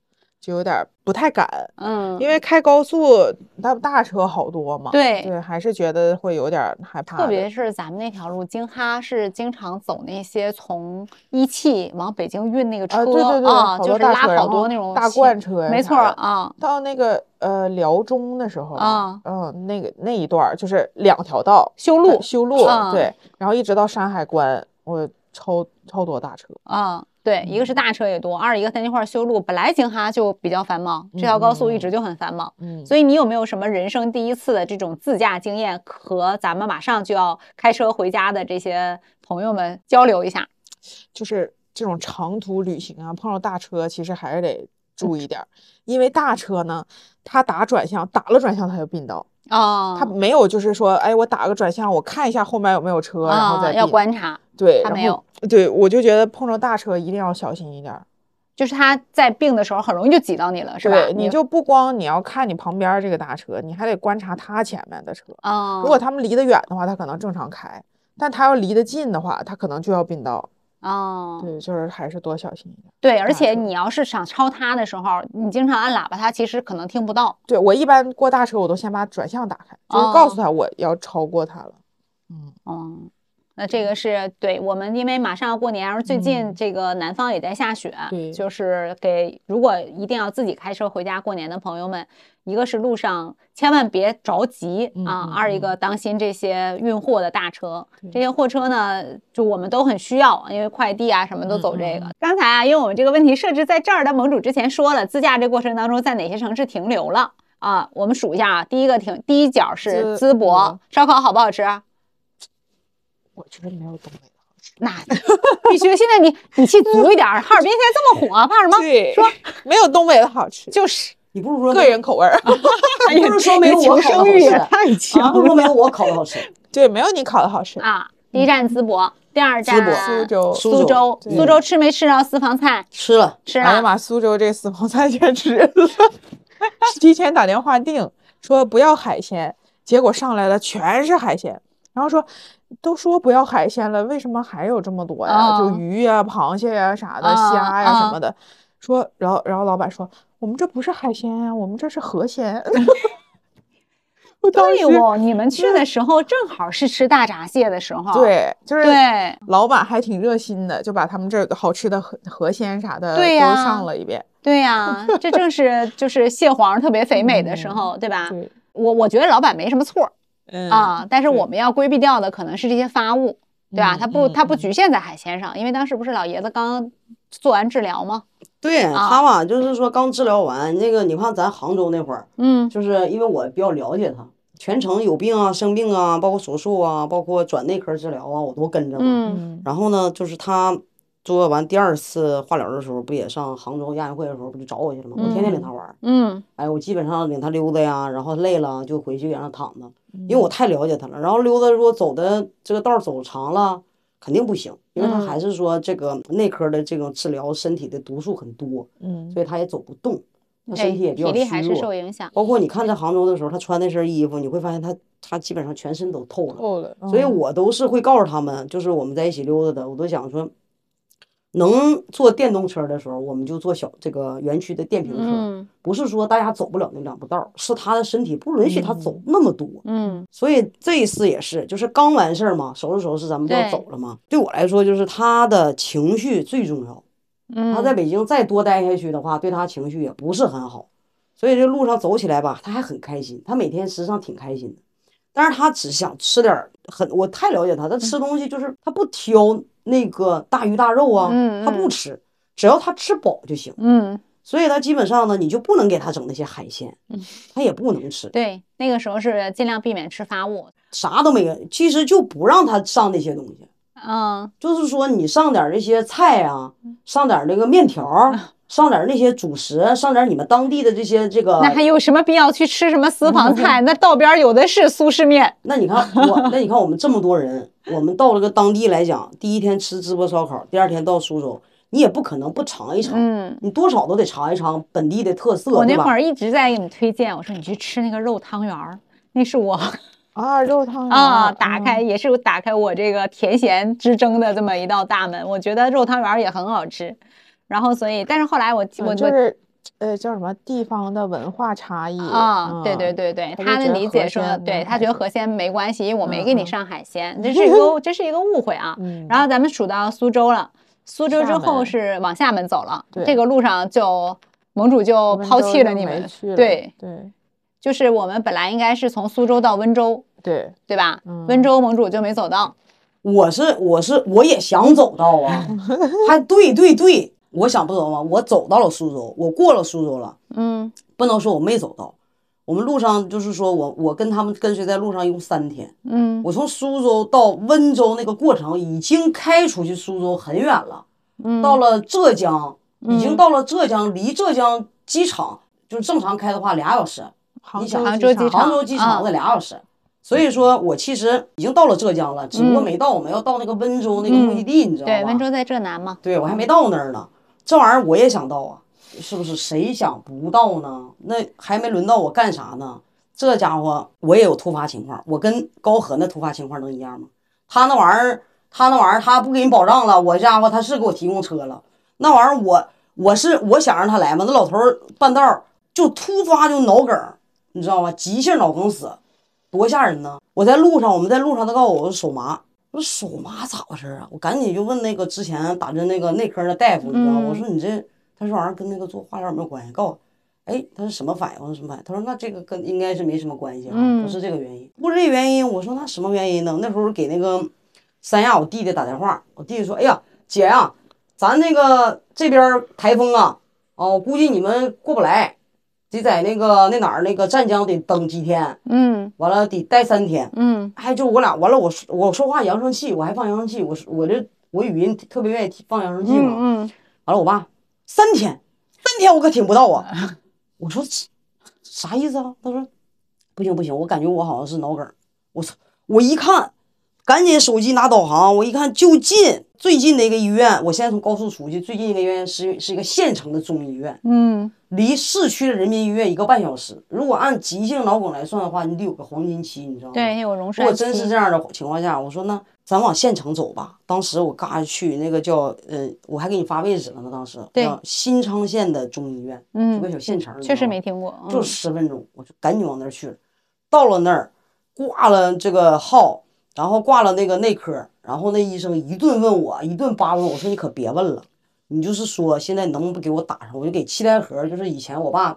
就有点儿不太敢，嗯，因为开高速大大车好多嘛。对。对，还是觉得会有点儿害怕。特别是咱们那条路，京哈是经常走那些从一汽往北京运那个车啊，对对对，啊，好就是拉好多那种大罐车呀没错啊，到那个呃辽中的时候啊嗯，那个那一段就是两条道修路呃修路，啊对，然后一直到山海关，我超超多大车，啊，对，一个是大车也多，二一个它那块儿修路本来京哈就比较繁忙，这条高速一直就很繁忙，嗯，所以你有没有什么人生第一次的这种自驾经验，和咱们马上就要开车回家的这些朋友们交流一下？就是这种长途旅行啊，碰到大车其实还是得注意点儿，因为大车呢，它打转向打了转向它就并道，啊它没有就是说，哎，我打个转向，我看一下后面有没有车，然后再，要观察，对，没有对，我就觉得碰着大车一定要小心一点儿。就是他在并的时候很容易就挤到你了，是吧？对，你就不光你要看你旁边儿这个大车，你还得观察他前面的车。啊，如果他们离得远的话，他可能正常开；但他要离得近的话，他可能就要并道。啊，对，就是还是多小心一点。对，而且你要是想超他的时候，你经常按喇叭，他其实可能听不到。对我一般过大车，我都先把转向打开，就是告诉他我要超过他了。嗯，嗯，那这个是对我们，因为马上要过年，而最近嗯这个南方也在下雪，对就是给如果一定要自己开车回家过年的朋友们，一个是路上千万别着急啊，二一个当心这些运货的大车，这些货车呢，就我们都很需要，因为快递啊什么都走这个。刚才啊，因为我们这个问题设置在这儿，的盟主之前说了，自驾这过程当中在哪些城市停留了啊？我们数一下啊，第一个停第一角是淄博，烧烤好不好吃？我觉得没有东北的好吃。那必须，现在你你气 足一点儿，哈尔滨现在这么火，怕什么？对，说没有东北的好吃，就是，你不如说个人口味儿。哎呀不是说没有 你我烤的好求生欲也吃太强不如说没了有我烤的好吃。对，没有你烤的好吃。啊！第一站淄博，第二站苏州苏州，苏州吃没吃到私房菜？吃了，吃了。哎呀妈，苏州这私房菜全吃了，提前打电话订说不要海鲜，结果上来了全是海鲜，然后说都说不要海鲜了，为什么还有这么多呀？就哦鱼呀、螃蟹呀啥的，啊虾呀什啊么的。说，然后然后老板说我们这不是海鲜呀，我们这是河鲜。对哦，你们去的时候正好是吃大闸蟹的时候。对，就是对老板还挺热心的，就把他们这个好吃的河河鲜啥的都上了一遍。对呀，这正是就是蟹黄特别肥美的时候，对吧？对，我我觉得老板没什么错儿嗯啊，但是我们要规避掉的可能是这些发物，对吧？嗯它不嗯它不嗯局限在海鲜上，因为当时不是老爷子刚做完治疗吗？对啊他吧，就是说刚治疗完那个，你看咱杭州那会儿，嗯就是因为我比较了解他，全程有病啊、生病啊，包括手术啊，包括转内科治疗啊，我都跟着嗯然后呢，就是他做完第二次化疗的时候，不也上杭州亚运会的时候不就找我去了吗？我天天领他玩儿，嗯哎，我基本上领他溜达呀，然后累了就回去让他躺着，因为我太了解他了。然后溜达如果走的这个道儿走长了，肯定不行，因为他嗯还是说这个内科的这种治疗，身体的毒素很多，嗯所以他也走不动，他身体也比较体力还是虚弱受影响。包括你看在杭州的时候，他穿那身衣服，你会发现他他基本上全身都透了。透了，所以嗯我都是会告诉他们，就是我们在一起溜达的，我都想说，能坐电动车的时候，我们就坐小这个园区的电瓶车，嗯不是说大家走不了那两步道儿，是他的身体不允许他走那么多。嗯所以这一次也是，就是刚完事儿嘛，收拾收拾，咱们就要走了嘛。对我来说，就是他的情绪最重要。嗯，他在北京再多待下去的话，对他情绪也不是很好。所以这路上走起来吧，他还很开心，他每天实际上挺开心的。但是他只想吃点儿很，我太了解他，他吃东西就是他不挑那个大鱼大肉啊，嗯他不吃，只要他吃饱就行。嗯所以他基本上呢，你就不能给他整那些海鲜，他也不能吃，对，那个时候是尽量避免吃发物。啥都没有。其实就不让他上那些东西，嗯就是说你上点儿这些菜啊，上点那个面条儿，上点那些主食，上点你们当地的这些这个。那还有什么必要去吃什么私房菜？那道边有的是苏式面。那你看我，那你看我们这么多人，我们到了个当地来讲，第一天吃淄博烧烤，第二天到苏州，你也不可能不尝一尝，嗯，你多少都得尝一尝本地的特色，我那会儿一直在给你们推荐，我说你去吃那个肉汤圆儿，那是我 啊，肉汤圆啊打开也是打开我这个甜咸之争的这么一道大门。我觉得肉汤圆儿也很好吃，然后所以但是后来我嗯我我就是呃叫什么地方的文化差异啊，对对嗯对对，他的理解说，对他觉得河鲜没关系，因为我没给你上海 鲜，这是一个这是一个误会啊。嗯然后咱们数到苏州了，苏州之后是往厦门走了，这个路上就盟主就抛弃了你们对，对就是我们本来应该是从苏州到温州，对，对吧？嗯温州盟主就没走到，我是我是我也想走到啊，还对对对，我想不走吗？我走到了苏州，我过了苏州了，嗯不能说我没走到。我们路上就是说我我跟他们跟随在路上一共三天，嗯我从苏州到温州那个过程已经开出去苏州很远了，嗯，到了浙江，已经嗯到了浙江，离浙江机场就是正常开的话俩小时，杭你想杭州机场杭州机场啊得俩小时。所以说我其实已经到了浙江了，只不过嗯没到，我们要到那个温州那个目的地，你知道吗？对，温州在浙南嘛，对我还没到那儿呢，这玩意儿我也想到啊，是不是？谁想不到呢？那还没轮到我干啥呢？这家伙我也有突发情况，我跟高和那突发情况能一样吗？他那玩意儿，他那玩意儿他不给你保障了，我家伙他是给我提供车了，那玩意儿我我是我想让他来嘛，那老头儿半道儿就突发就脑梗，你知道吗？急性脑梗死，多吓人呢！我在路上，我们在路上，他告诉我手麻，我说手麻咋回事儿啊？我赶紧就问那个之前打针那个内科的大夫，你知道吗？嗯我说你这，他说玩意儿跟那个做化疗有没有关系？告诉我，哎，他是什么反应？我说什么反应？他说那这个跟应该是没什么关系啊，嗯不是这个原因，不是这个原因。我说那什么原因呢？那时候给那个三亚我弟弟打电话，我弟弟说，哎呀，姐呀、咱那个这边台风啊，哦，估计你们过不来，得在那个那哪儿那个湛江得等几天，嗯完了得待三天。嗯还就我俩完了，我说我说话扬声器，我还放扬声器，我我这我语音特别愿意放扬声器嘛。嗯嗯，完了，我爸三天，三天我可听不到啊。我说啥意思啊？他说不行不行，我感觉我好像是脑梗。我操！我一看，赶紧手机拿导航，我一看就近最近的一个医院，我现在从高速出去，最近一个医院是是一个县城的中医院，嗯离市区的人民医院一个半小时。如果按急性脑梗来算的话，你得有个黄金期，你知道吗？对，有溶如。果真是这样的情况下，我说那咱往县城走吧。当时我嘎就去那个叫呃，我还给你发位置了呢。当时对新昌县的中医院，嗯有个小县城，确实没听过，就嗯十分钟，我就赶紧往那儿去了。到了那儿，挂了这个号，然后挂了那个内科，然后那医生一顿问我，一顿扒问我，说你可别问了，你就是说现在能不能给我打上？我就给气带盒，就是以前我爸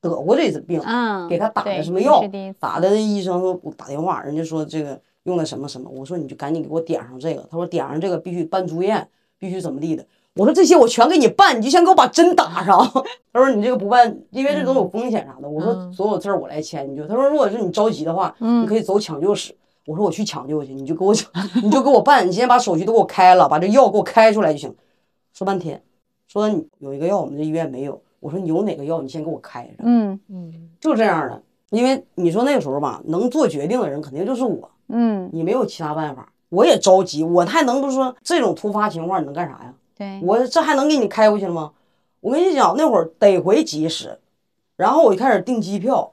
得过这次病，嗯，给他打对的什么药打的那医生说我打电话，人家说这个用的什么什么，我说你就赶紧给我点上这个，他说点上这个必须办住院，必须怎么地的。我说这些我全给你办，你就先给我把针打上。他说你这个不办，因为这都有风险啥的。我说嗯所有字儿我来签，你就他说如果是你着急的话，你可以走抢救室。我说我去抢救去，你就给我 你就给我办，你先把手续都给我开了，把这药给我开出来就行。说半天，说你有一个药我们这医院没有，我说你有哪个药你先给我开上，嗯嗯，就这样的。因为你说那个时候吧，能做决定的人肯定就是我，嗯，你没有其他办法，我也着急，我还能不说这种突发情况你能干啥呀？对，我这还能给你开过去了吗？我跟你讲，那会儿得回及时，然后我就开始订机票，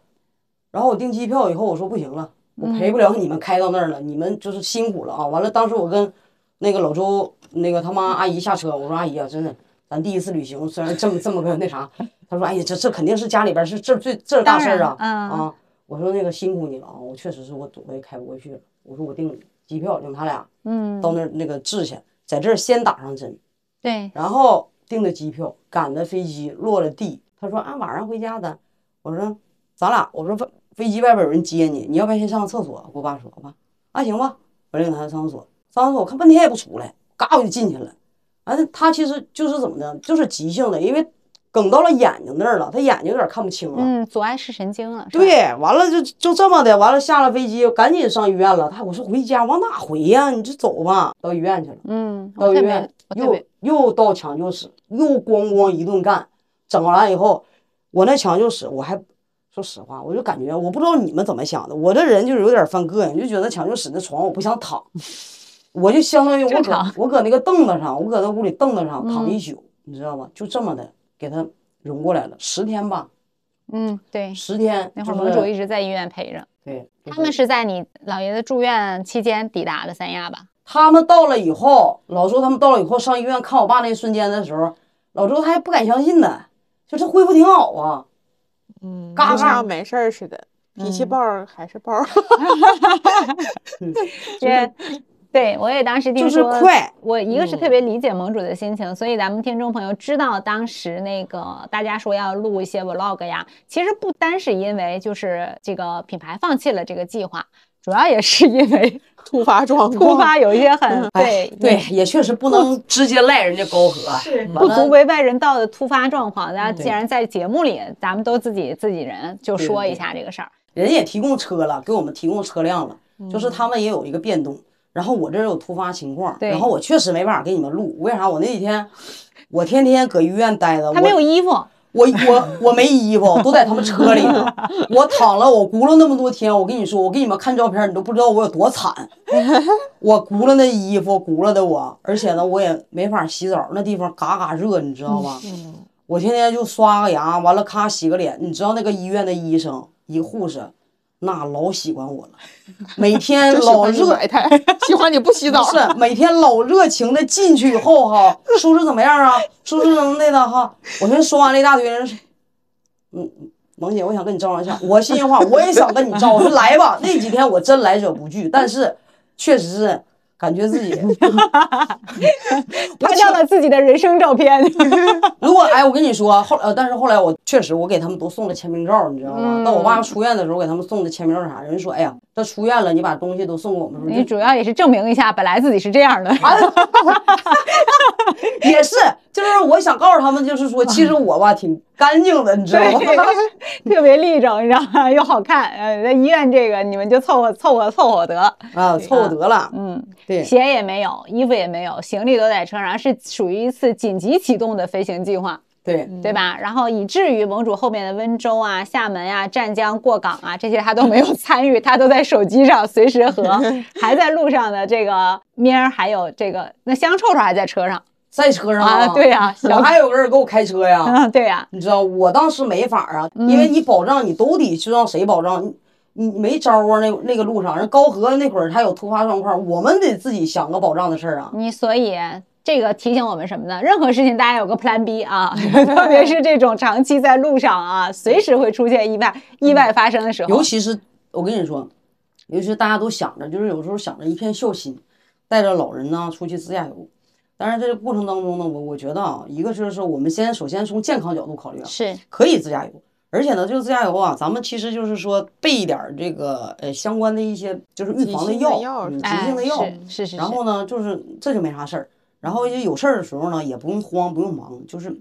然后我订机票以后，我说不行了，我陪不了你们开到那儿了，你们就是辛苦了啊。完了，当时我跟那个老周那个他妈阿姨下车，我说阿姨啊，真的，咱第一次旅行，虽然这么这么个那啥，她说哎呀，这这肯定是家里边是这最这是大事儿啊啊。我说那个辛苦你了啊，我确实是我我也开不过去了。我说我订机票，领他俩嗯，到那儿那个治去，在这儿先打上针。对，然后订的机票，赶的飞机，落了地。他说啊晚上回家的。我说咱俩，我说飞飞机外边有人接你，你要不要先上个厕所？我爸说好吧，啊行吧，我领他上厕所。上厕所我看半天也不出来，嘎我就进去了。完了，他其实就是怎么的，就是急性的，因为梗到了眼睛那儿了，他眼睛有点看不清了。嗯，阻碍视神经了，对，完了就就这么的，完了下了飞机，赶紧上医院了。他我说回家往哪回呀？你就走吧，到医院去了。嗯，到医院，又又到抢救室，又咣咣一顿干，整完以后，我那抢救室我还说实话，我就感觉我不知道你们怎么想的，我这人就是有点犯膈应，就觉得抢救室那床我不想躺，我就相当于我搁我搁那个凳子上，我搁那屋里凳子上躺一嗯宿，你知道吗？就这么的给他融过来了，十天吧，嗯，对，十天。那会儿就是盟主一直在医院陪着，对，就他们是在你老爷子住院期间抵达的三亚吧？他们到了以后，老周他们到了以后上医院看我爸那一瞬间的时候，老周他还不敢相信呢，就这恢复挺好啊。嗯，就像没事儿似的，脾气暴还是暴儿。这，对我也当时听就是说，快我一个是嗯特别理解盟主的心情，所以咱们听众朋友知道当时那个大家说要录一些 vlog 呀，其实不单是因为就是这个品牌放弃了这个计划，主要也是因为突发状况，突发有一些很哎对对，也确实不能直接赖人家高和，是不足为外人道的突发状况。那嗯既然在节目里，咱们都自己自己人，就说一下这个事儿。人也提供车了，给我们提供车辆了，就是嗯他们也有一个变动。然后我这儿有突发情况，对然后我确实没办法给你们录，为啥？我那几天我天天搁医院待着，他没有衣服，我我我没衣服，都在他们车里呢。我躺了，我轱辘那么多天，我跟你说，我给你们看照片，你都不知道我有多惨。我轱辘那衣服，轱辘的我，而且呢，我也没法洗澡，那地方嘎嘎热，你知道吗？我天天就刷个牙，完了咔洗个脸。你知道那个医院的医生，一护士，那老喜欢我了，每天老热，喜欢你不洗澡不。是每天老热情的进去以后哈，叔叔怎么样啊？叔叔怎么的呢哈？我先说完了一大堆人说，嗯，萌姐，我想跟你招呼一下。我心里话，我也想跟你招，我说来吧。那几天我真来者不拒，但是确实是感觉自己，拍到了自己的人生照片。如果哎，我跟你说后呃，但是后来我确实我给他们都送了签名照，你知道吗？嗯到我爸出院的时候，给他们送的签名照啥，人说，哎呀，他出院了，你把东西都送给我们，你主要也是证明一下，本来自己是这样的。也是，就是我想告诉他们，就是说，其实我吧挺干净的，你知道吗？特别立正，你知道吗？又好看。呃，在医院这个你们就凑合凑合凑合得。啊，凑合得了，嗯，对。鞋也没有，衣服也没有，行李都在车上，是属于一次紧急启动的飞行计划，对，对吧？然后以至于盟主后面的温州啊、厦门啊、湛江过港啊这些他都没有参与，他都在手机上随时和 还在路上的这个咩儿，还有这个那香臭臭还在车上在车上啊，对呀、我小还有个人给我开车呀，啊，对呀、你知道，我当时没法啊，嗯因为你保障你都得去让谁保障，你你没招啊，那那个路上人高和那会儿他有突发状况，我们得自己想个保障的事儿啊。你所以这个提醒我们什么呢？任何事情大家有个 Plan B 啊，特别是这种长期在路上啊，随时会出现意外，意外发生的时候，尤其是我跟你说，尤其是大家都想着，就是有时候想着一片孝心，带着老人呢出去自驾游。但是这个过程当中呢，我我觉得啊，一个就是说，我们先首先从健康角度考虑啊，是可以自驾游，而且呢，这个自驾游啊，咱们其实就是说备一点儿这个呃相关的一些就是预防的药，嗯急哎性的药。是是是，然后呢，就是这就没啥事儿。然后有事儿的时候呢，也不用慌，不用忙，就是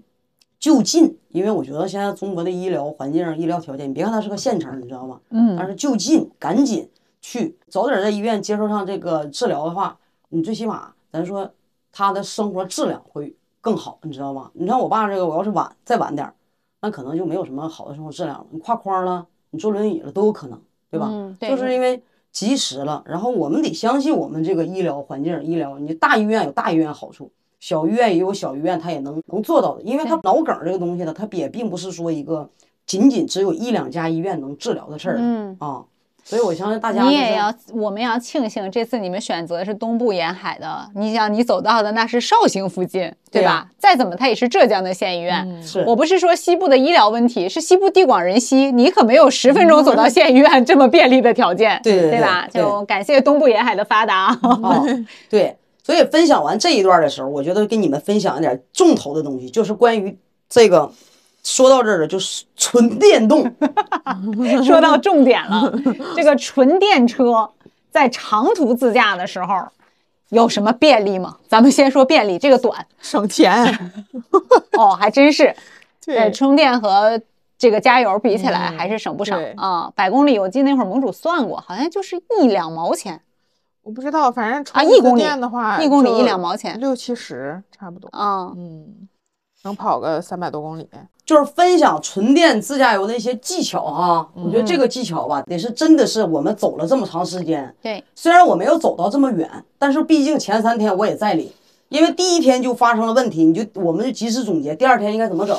就近。因为我觉得现在中国的医疗环境、医疗条件，你别看它是个县城，你知道吗？嗯但是就近，赶紧去，早点在医院接受上这个治疗的话，你最起码咱说他的生活质量会更好，你知道吗？你看我爸这个，我要是晚再晚点儿，那可能就没有什么好的生活质量了。你挎筐了，你坐轮椅了都有可能，对吧？嗯对就是因为及时了，然后我们得相信我们这个医疗环境、医疗，你大医院有大医院好处，小医院也有小医院它也能能做到的，因为它脑梗这个东西呢，它也并不是说一个仅仅只有一两家医院能治疗的事儿嗯啊。所以我相信大家、就是你也要，我们要庆幸这次你们选择的是东部沿海的。你想，你走到的那是绍兴附近，对吧？再怎么，它也是浙江的县医院。是我不是说西部的医疗问题，是西部地广人稀，你可没有十分钟走到 县医院这么便利的条件，对对对吧？就感谢东部沿海的发达。哦，对，所以分享完这一段的时候，我觉得跟你们分享一点重头的东西，就是关于这个。说到这儿了，就是纯电动，说到重点了，这个纯电车在长途自驾的时候有什么便利吗？咱们先说便利，这个短省钱。哦，还真是。呃，对，充电和这个加油比起来还是省不少对啊、百公里，我记得那会儿盟主算过，好像就是一两毛钱。我不知道，反正充一次啊一公里电的话，一公里一两毛钱六七十差不多。嗯，嗯，能跑个三百多公里。就是分享纯电自驾游的一些技巧哈。我觉得这个技巧吧，得是真的是我们走了这么长时间，对，虽然我没有走到这么远，但是毕竟前三天我也在里，因为第一天就发生了问题，你就我们就及时总结，第二天应该怎么整。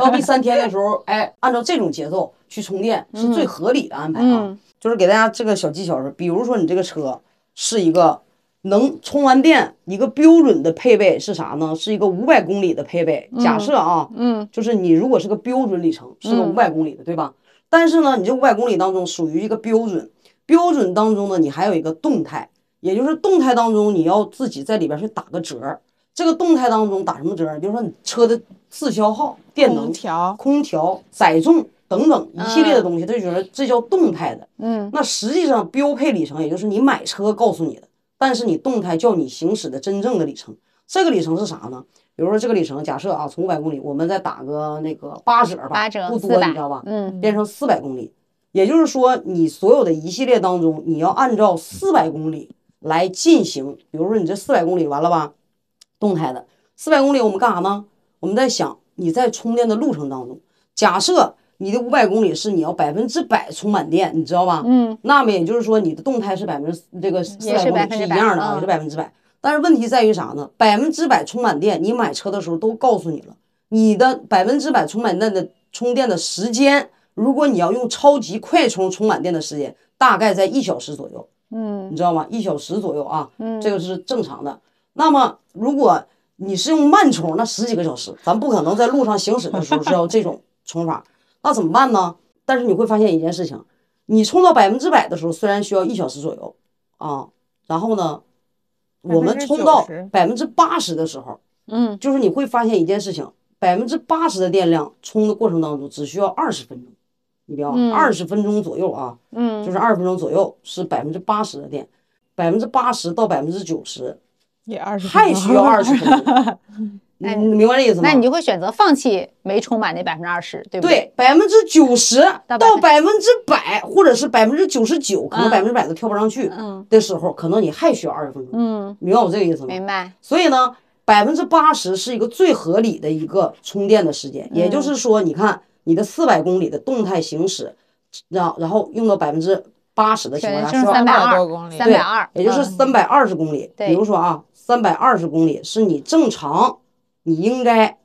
到第三天的时候，哎，按照这种节奏去充电是最合理的安排啊。嗯就是给大家这个小技巧是，比如说你这个车是一个能充完电一个标准的配备是啥呢？是一个五百公里的配备。假设啊，嗯，就是你如果是个标准里程，是个嗯五百公里的，对吧？但是呢，你这五百公里当中属于一个标准，标准当中呢，你还有一个动态，也就是动态当中你要自己在里边去打个折。这个动态当中打什么折儿？比如说你车的自消耗、电能空、调空调、载重等等一系列的东西，这就是这叫动态的。嗯，那实际上标配里程也就是你买车告诉你的，但是你动态叫你行驶的真正的里程。这个里程是啥呢？比如说这个里程，假设啊，从五百公里，我们再打个那个八折吧，八折不多，你知道吧？嗯，变成四百公里，也就是说，你所有的一系列当中，你要按照四百公里来进行。比如说你这四百公里完了吧，动态的四百公里，我们干啥呢？我们在想你在充电的路程当中，假设你的五百公里是你要百分之百充满电，你知道吧？嗯，那么也就是说你的动态是百分之这个四百公里是一样的也是百分之百。但是问题在于啥呢？百分之百充满电，你买车的时候都告诉你了，你的百分之百充满电的充电的时间，如果你要用超级快充充满电的时间，大概在一小时左右，嗯你知道吗？一小时左右啊，嗯这个是正常的。那么如果你是用慢充，那十几个小时，咱不可能在路上行驶的时候是要这种充法，那怎么办呢？但是你会发现一件事情，你充到百分之百的时候，虽然需要一小时左右啊，然后呢，我们充到百分之八十的时候，嗯，就是你会发现一件事情，百分之八十的电量充的过程当中只需要二十分钟，你别忘嗯了二十分钟左右啊，嗯，就是二十分钟左右是百分之八十的电，百分之八十到百分之九十也二十，还需要二十分钟，你明白这意思吗？那你就会选择放弃没充满那百分之二十，对不对？对百分之九十到到百分之百，或者是百分之九十九，可能嗯百分之百都跳不上去嗯的时候，可能你还需要二十分钟，嗯，明白我这个意思吗？明白。所以呢，百分之八十是一个最合理的一个充电的时间，也就是说，你看你的四百公里的动态行驶，然然后用到百分之八十的情况下，选需要三百二200多公里三百二，对，也就是嗯三百二十公里。对比如说啊，三百二十公里是你正常你应该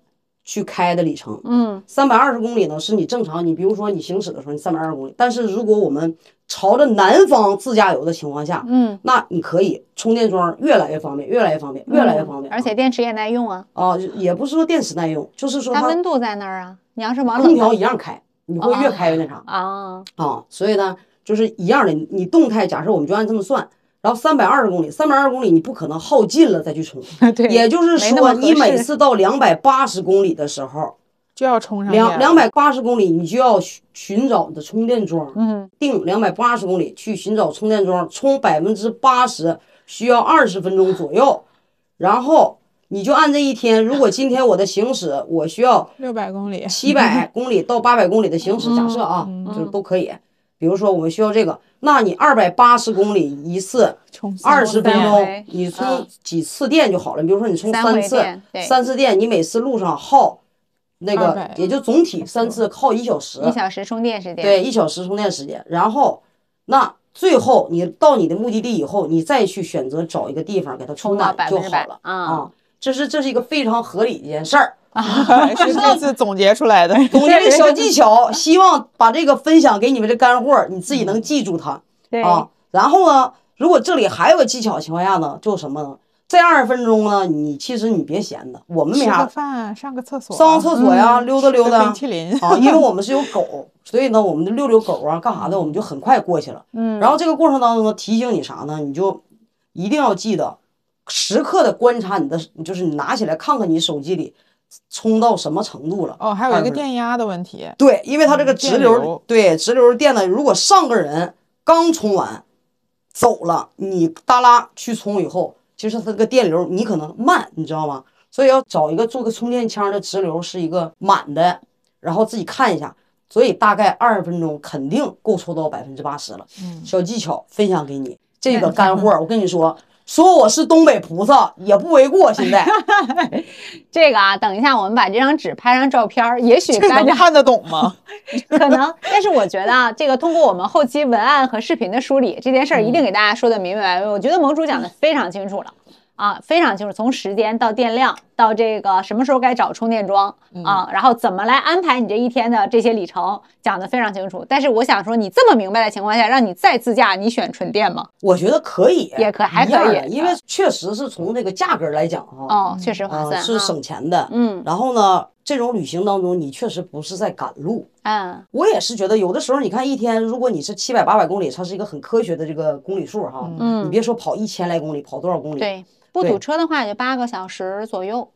去开的里程。嗯三百二十公里呢，是你正常，你比如说你行驶的时候，你三百二十公里。但是如果我们朝着南方自驾游的情况下，嗯，那你可以充电桩越来越方便，越来越方便，越来越方便。嗯而且电池也耐用啊，啊，也不是说电池耐用，就是说它它温度在那儿啊。你要是往空调一样开，你会越开越那啥啊，啊。所以呢，就是一样的，你动态假设我们就按这么算。然后三百二十公里，三百二十公里你不可能耗尽了再去充，对，也就是说，你每次到两百八十公里的时候，就要充上两两百八十公里，你就要寻寻找你的充电桩，嗯定两百八十公里去寻找充电桩，充百分之八十需要二十分钟左右，然后你就按这一天，如果今天我的行驶我需要六百公里，七百 公里到八百公里的行驶，假设啊，嗯就是都可以。比如说我们需要这个，那你二百八十公里一次，充二十分钟，你充嗯几次电就好了。比如说你充三次，三次电，你每次路上耗那个也就总体三次耗一小时，一小时充电时间。对，一小时充电时间。然后那最后你到你的目的地以后，你再去选择找一个地方给它充满就好了啊啊。这是这是一个非常合理的一件事儿。是这次总结出来的。总结的小技巧，希望把这个分享给你们的干货，你自己能记住它对啊。然后呢，如果这里还有个技巧的情况下呢，就是什么呢？这二十分钟呢，你其实你别闲的，我们没吃个啥，饭，上个厕所，上个厕所呀，溜达溜达冰淇淋啊，因为 我们是有狗，所以呢，我们就遛遛狗啊，干啥的，我们就很快过去了。嗯，然后这个过程当中呢，提醒你啥呢？你就一定要记得，时刻的观察你的，就是你拿起来看看你手机里充到什么程度了。哦，还有一20分钟个电压的问题。对，因为它这个嗯直流对直流电呢，如果上个人刚充完走了，你耷拉去充以后，其实它这个电流你可能慢，你知道吗？所以要找一个做个充电枪的直流是一个满的，然后自己看一下。所以大概二十分钟肯定够抽到百分之八十了。嗯小技巧分享给你，这个干货，我跟你说，说我是东北菩萨也不为过。现在这个啊，等一下我们把这张纸拍张照片，也许大家看得懂吗？可能，但是我觉得啊，这个通过我们后期文案和视频的梳理，这件事儿一定给大家说的明明白白。我觉得盟主讲的非常清楚了。啊，非常清楚，从时间到电量，到这个什么时候该找充电桩啊，然后怎么来安排你这一天的这些里程，讲的非常清楚。但是我想说，你这么明白的情况下，让你再自驾，你选纯电吗？我觉得可以，也可还可以因为确实是从这个价格来讲哈，哦，确实划啊，算，是啊省钱的。嗯然后呢，这种旅行当中，你确实不是在赶路。嗯我也是觉得，有的时候你看一天，如果你是七百八百公里，它是一个很科学的这个公里数哈。嗯你嗯，别说跑一千来公里，跑多少公里？对，不堵车的话也就八个小时左右，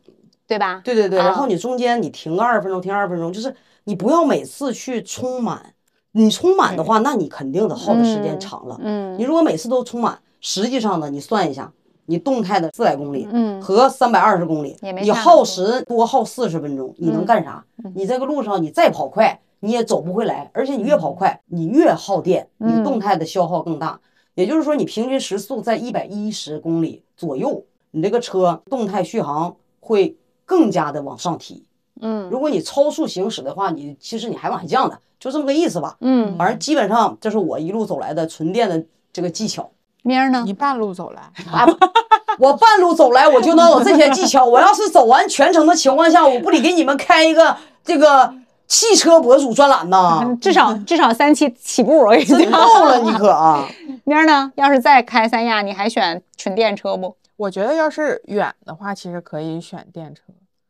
对吧？对对对，然后啊你中间你停个二十分钟，停二十分钟，就是你不要每次去充满。你充满的话，那你肯定得耗的时间嗯长了。嗯你如果每次都充满，实际上呢，你算一下，你动态的四百公里嗯和三百二十公里你耗时多耗四十分钟，你能嗯干啥？你这个路上你再跑快，你也走不回来，而且你越跑快，你越耗电，你嗯动态的消耗更大。也就是说，你平均时速在一百一十公里左右，你这个车动态续航会更加的往上提。嗯如果你超速行驶的话，你其实你还往下降的，就这么个意思吧。嗯，反正基本上这是我一路走来的纯电的这个技巧。明儿呢你？半路走来，啊，我半路走来我就能有这些技巧。我要是走完全程的情况下，我不得给你们开一个这个汽车博主专栏呐？至少至少三期起步，我跟你。够了，你可啊！明儿呢？要是再开三亚，你还选纯电车不？我觉得要是远的话，其实可以选电车。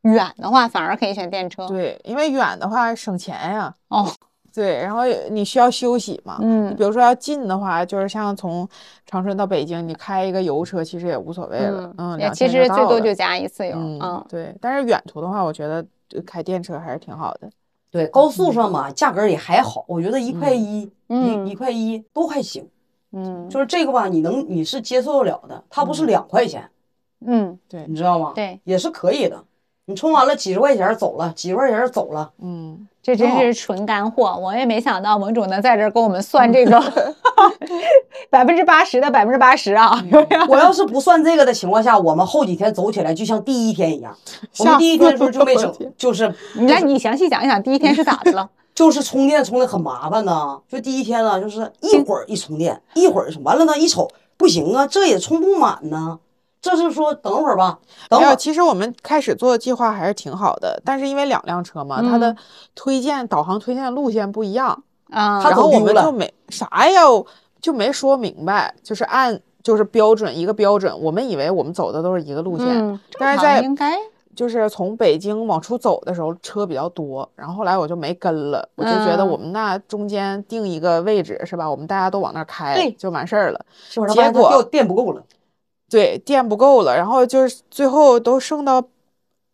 远的话反而可以选电车。对，因为远的话省钱呀。哦，对，然后你需要休息嘛。嗯比如说要近的话，就是像从长春到北京，你开一个油车其实也无所谓了。嗯，其实最多就加一次油。嗯嗯，对。但是远途的话，我觉得呃开电车还是挺好的。对，高速上嘛，价格也还好，我觉得一块一，嗯一一块一都还行。嗯就是这个吧，你能你是接受得了的，它不是两块钱，嗯，对你，知道吗？对，也是可以的。你充完了几十块钱走了，几十块钱走了，嗯，这真是纯干货。我也没想到盟主能在这儿给我们算这个 百分之八十的百分之八十啊！我要是不算这个的情况下，我们后几天走起来就像第一天一样。我们第一天的时候就没整我了天，就是你来，你详细讲一讲第一天是咋的了？就是充电充的很麻烦呢。就第一天呢，就是一会儿一充电，一会儿充完了呢，一瞅不行啊，这也充不满呢。这是说等会儿吧，等没有，会儿其实我们开始做的计划还是挺好的，但是因为两辆车嘛，它的嗯推荐导航推荐的路线不一样，啊，他然后我们就没啥呀，就没说明白，就是按就是标准一个标准，我们以为我们走的都是一个路线，嗯，但是在应该就是从北京往出走的时候车比较多，然后后来我就没跟了，我就觉得嗯我们那中间定一个位置是吧？我们大家都往那儿开对就完事儿了。结果电不够了，对，电不够了，然后就是最后都剩到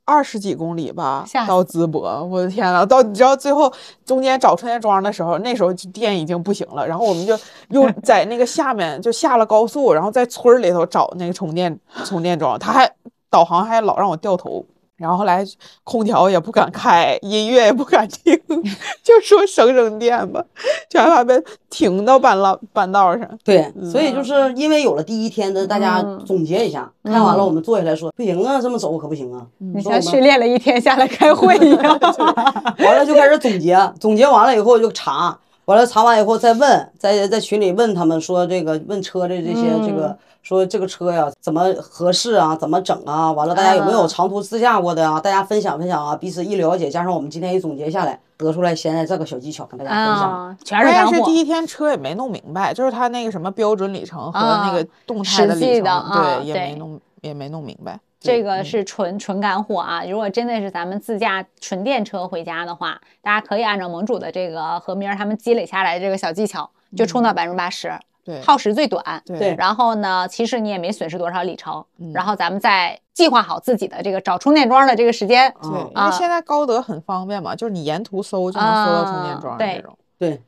二十几公里吧，到淄博，我的天呐，到你知道最后中间找充电桩的时候，那时候就电已经不行了，然后我们就 又在那个下面就下了高速，然后在村儿里头找那个充电充电桩，他还导航还老让我掉头，然后后来空调也不敢开，音乐也不敢听，就说省省电吧，就害怕被停到半道半道上。对，所以就是因为有了第一天的，大家嗯总结一下，看完了我们坐下来说，不行啊，这么走可不行啊。你像训练了一天下来开会一样。完了就开始总结，总结完了以后就查，完了查完以后再问，在在群里问他们说这个问车的这些、这个说这个车呀怎么合适啊，怎么整啊？完了大家有没有啊长途自驾过的啊？大家分享分享啊，彼此一了解，加上我们今天一总结下来，得出来现在这个小技巧跟大家分享。啊，全是干货关键是第。一天车也没弄明白，就是他那个什么标准里程和那个啊动态的里程，对，也没弄也没弄明白。这个是纯纯干货啊！如果真的是咱们自驾纯电车回家的话，大家可以按照盟主的这个和明儿他们积累下来的这个小技巧，就充到百分之八十，对耗时最短。对然后呢，其实你也没损失多少里程。然后咱们再计划好自己的这个找充电桩的这个时间。对，因啊为现在高德很方便嘛，就是你沿途搜就能搜到充电桩对桩这种。对，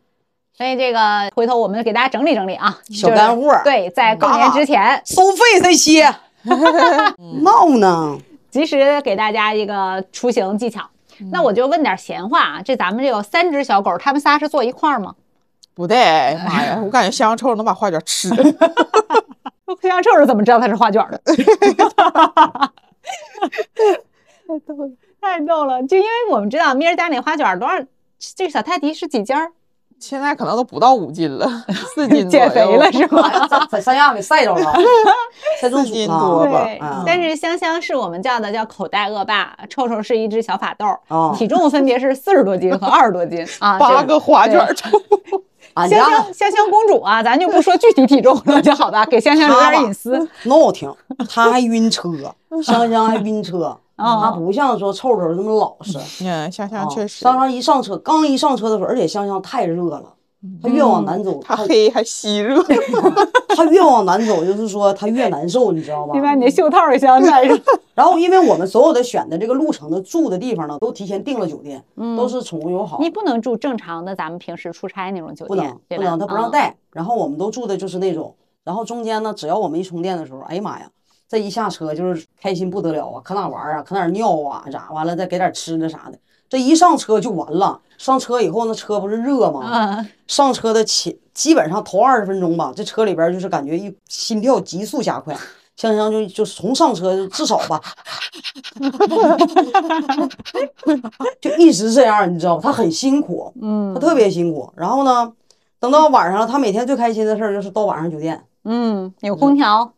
所以这个回头我们给大家整理整理啊，小就是干货对，在过年之前，收费这些 闹呢。及时给大家一个出行技巧。那我就问点闲话啊，这咱们这有三只小狗，它们仨是坐一块儿吗？不对，妈呀，我感觉香香臭能把花卷吃了。互相臭是怎么知道它是花卷的？太逗了，太逗了！就因为我们知道咪儿家那花卷多少，这个小泰迪是几斤儿？现在可能都不到五斤了，四斤 左减肥了 是吗？在在三亚给晒着了，四斤。多吧但是香香是我们叫的叫口袋恶霸，臭臭是一只小法斗，哦体重分别是四十多斤和二十多斤啊，八个花卷臭。香香香香公主啊，咱就不说具体体重了，就好吧，给香香留点隐私。闹挺，她还晕车，香香还晕车，他不像说臭臭这么老实。嗯，香香啊确实，香香一上车，刚一上车的时候，而且香香太热了，他 越往南走，它他黑还吸热。他越往南走，就是说他越难受，你知道吧你？把你的袖套也想戴上。然后，因为我们所有的选的这个路程的住的地方呢，都提前订了酒店，都是宠物友好你，不能住正常的咱们平时出差那种酒店，不？能不能，他不让嗯。带。然后我们都住的就是那种，然后中间呢，只要我们一充电的时候，哎呀妈呀，这一下车就是开心不得了啊，可哪玩啊，可哪尿啊，咋完了再给点吃的啥的。这一上车就完了，上车以后那车不是热吗？嗯，上车的前基本上头二十分钟吧，这车里边就是感觉一心跳急速加快，香香就就从上车至少吧，就一直这样，你知道吗？他很辛苦，嗯，他特别辛苦。然后呢，等到晚上了，他每天最开心的事儿就是到晚上酒店，嗯，有空调，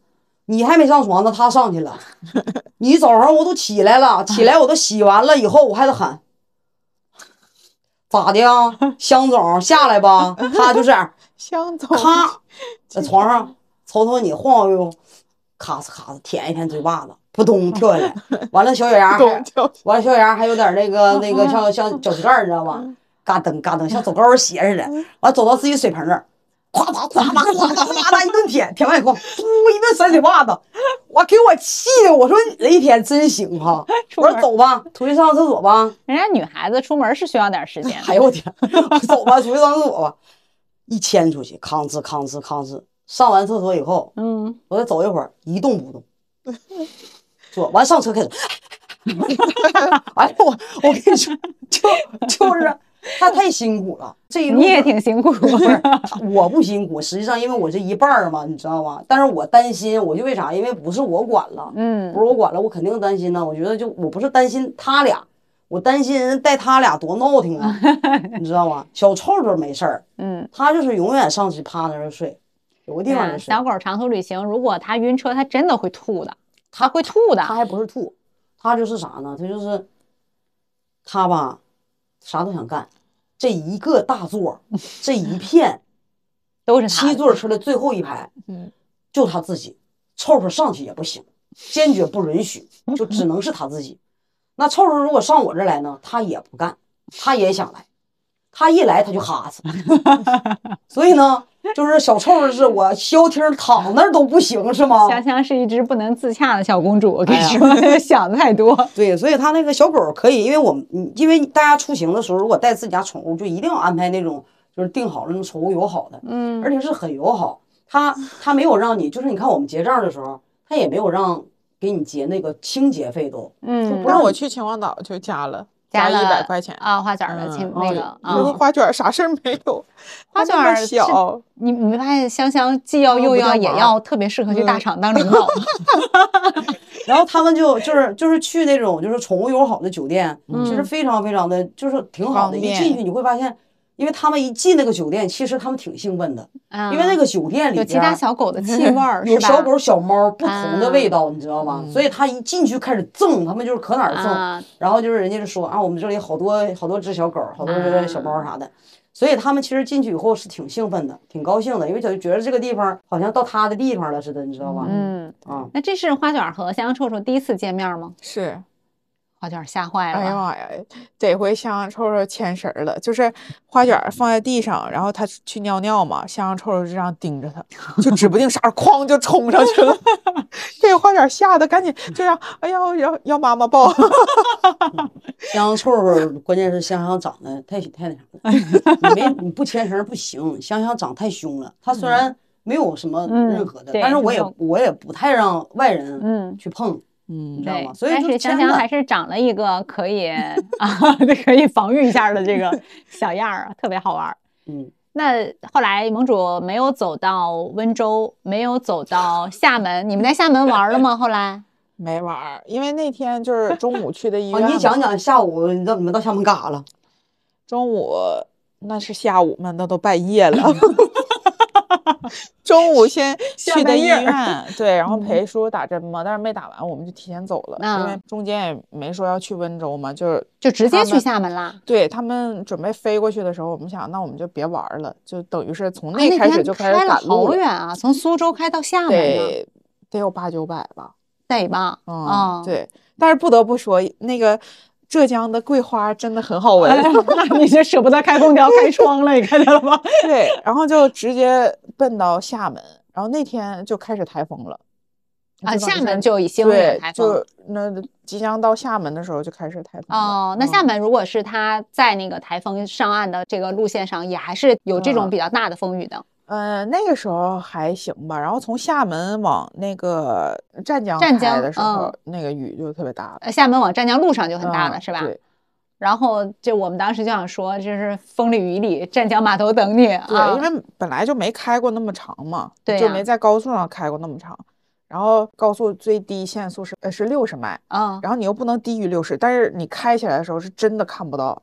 你还没上床呢，他上去了。你早上我都起来了，起来我都洗完了以后，我还得喊，咋的呀，香总下来吧。他就这样，香总，咔，在床上瞅瞅你晃悠悠，咔嚓咔嚓舔一舔嘴巴子，扑通 跳下来。完了小脚丫还，完了小脚丫还有点那个那个像像脚趾盖，你知道吧？嘎噔嘎噔，像走高跟鞋似的。完了走到自己水盆这儿，咵嚓咵嚓咵嚓咵嚓一顿舔，舔完以后，噗一顿甩嘴巴子，我给我气的，我说你这一天真行哈！我说走吧，出去上个厕所吧。人家女孩子出门是需要点时间的。哎呦我天，走吧，出去上厕所吧。一牵出去，吭哧吭哧吭哧。上完厕所以后，嗯，我再走一会儿，一动不动，坐完上车开始，哎了我我跟你说，就就是 他太辛苦了，这一路你也挺辛苦。不是我不辛苦，实际上因为我这一半儿嘛，你知道吗？但是我担心，我就为啥？因为不是我管了，嗯不是我管了，我肯定担心呢。我觉得就我不是担心他俩，我担心人带他俩多闹挺啊，你知道吗？小臭臭没事儿，嗯，他就是永远上去趴那儿睡，有个地方就睡。小狗长途旅行，如果他晕车，他真的会吐的，他会吐的。他还不是吐，他就是啥呢？他就是他吧，啥都想干。这一个大座，这一片 都是。七座车的最后一排，嗯，就他自己，臭臭上去也不行，坚决不允许，就只能是他自己。那臭臭如果上我这儿来呢，他也不干，他也想来，他一来他就哈死。所以呢，就是小臭臭是我消停躺那儿都不行，是吗？香香是一只不能自洽的小公主，我跟你说，想的太多。对，所以它那个小狗可以，因为我们，嗯因为大家出行的时候，如果带自己家宠物，就一定要安排那种就是定好了那种宠物友好的，嗯而且是很友好。它它没有让你，就是你看我们结账的时候，它也没有让给你结那个清洁费都。嗯不让我去秦皇岛就加了，一加了一百块钱。啊，花卷儿的亲嗯那个花卷儿啥事儿没有，花卷儿小，你你没发现香香既要又要也要，特别适合去大厂当领导。然后他们就就是就是去那种就是宠物友好的酒店，其实非常非常的就是挺好的。方便一进去你会发现，因为他们一进那个酒店，其实他们挺兴奋的，嗯因为那个酒店里有其他小狗的气 味儿，有小狗、小猫不同的啊味道，你知道吗？所以他一进去开始赠，他们就是可哪儿赠，啊然后就是人家就说啊，我们这里好多好多只小狗，好多只小猫啥的。所以他们其实进去以后是挺兴奋的，挺高兴的，因为就觉得这个地方好像到他的地方了似的，你知道吧？嗯，啊，那这是花卷和香香臭臭第一次见面吗？是，花卷吓坏了吧。哎呀妈呀，这回香香臭臭牵绳了，就是花卷放在地上，然后他去尿尿嘛，香香臭臭就这样盯着他，就指不定啥时候哐就冲上去了，这个花卷吓得赶紧就让，哎呀，要要妈妈抱。香香臭臭，关键是香香长得太太那啥了，你没你不牵绳不行。香香长太凶了，它虽然没有什么嗯任何的，对但是我也我也不太让外人嗯去碰，嗯对你知道吗？，所以但就是香香还是长了一个可以 啊，可以防御一下的这个小样儿啊，特别好玩儿。嗯，那后来盟主没有走到温州，没有走到厦门，你们在厦门玩了吗？后来没玩儿，因为那天就是中午去的医啊，院哦。你讲讲下午你到你们到厦门干啥了？中午那是下午嘛，那都半夜了。中午先去的医院，对，然后陪叔叔打针嘛，但是没打完，我们就提前走了，因为嗯中间也没说要去温州嘛，就是就直接去厦门啦。对他们准备飞过去的时候，我们想，那我们就别玩了，就等于是从啊那开始就开始开了赶路了，好远啊，从苏州开到厦门，得得有八九百吧，得吧？嗯，哦，对，但是不得不说，那个浙江的桂花真的很好闻。那你就舍不得开空调开窗了，你看见了吗？对，然后就直接奔到厦门，然后那天就开始台风了。啊，厦门就已经台风就那即将到厦门的时候就开始台风。哦，那嗯厦门如果是它在那个台风上岸的这个路线上，也还是有这种嗯比较大的风雨的。呃，那个时候还行吧，然后从厦门往那个湛江湛江的时候，嗯那个雨就特别大了，呃，厦门往湛江路上就很大了，嗯是吧？对然后就我们当时就想说，就是风里雨里，湛江码头等你对，啊。因为本来就没开过那么长嘛，对呀就没在高速上开过那么长。然后高速最低限速是呃是六十迈，嗯然后你又不能低于六十，但是你开起来的时候是真的看不到，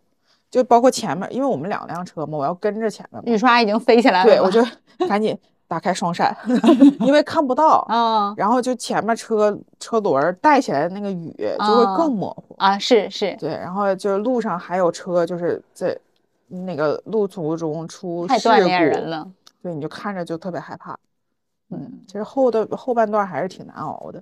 就包括前面，因为我们两辆车嘛，我要跟着前面，雨刷已经飞起来了对，我就 赶紧打开双闪，因为看不到，啊然后就前面车车轮带起来的那个雨就会哦更模糊，啊是是，对，然后就是路上还有车就是在那个路途中出事太锻炼故人了。对，你就看着就特别害怕。嗯，其实后的后半段还是挺难熬的。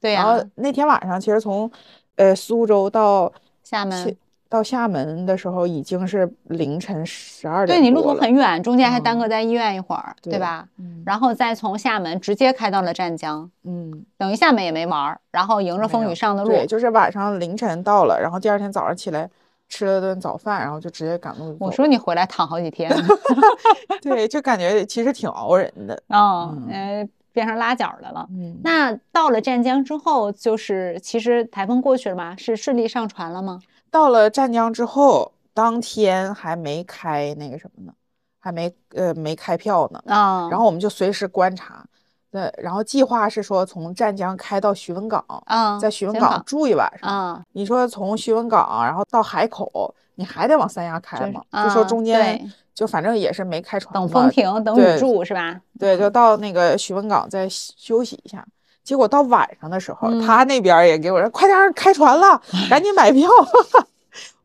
对呀、然后那天晚上，其实从呃苏州到厦门去到厦门的时候，已经是凌晨十二点对你路途很远，中间还耽嗯搁在医院一会儿，对对吧？嗯然后再从厦门直接开到了湛江，嗯，等于厦门也没玩儿，然后迎着风雨上的路。对，就是晚上凌晨到了，然后第二天早上起来吃了顿早饭，然后就直接赶路我说你回来躺好几天，对，就感觉其实挺熬人的。嗯，嗯呃，变成拉脚的了。嗯，那到了湛江之后，就是其实台风过去了吗，是顺利上船了吗？到了湛江之后，当天还没开那个什么呢，还没呃没开票呢。啊，然后我们就随时观察，对，然后计划是说从湛江开到徐闻港，啊，在徐闻港住一晚上。啊，你说从徐闻港然后到海口，你还得往三亚开就是嘛？就说啊中间就反正也是没开船等风停，等雨住是吧？对，就到那个徐闻港再休休息一下。结果到晚上的时候，嗯他那边也给我说：“快点开船了，赶紧买票。”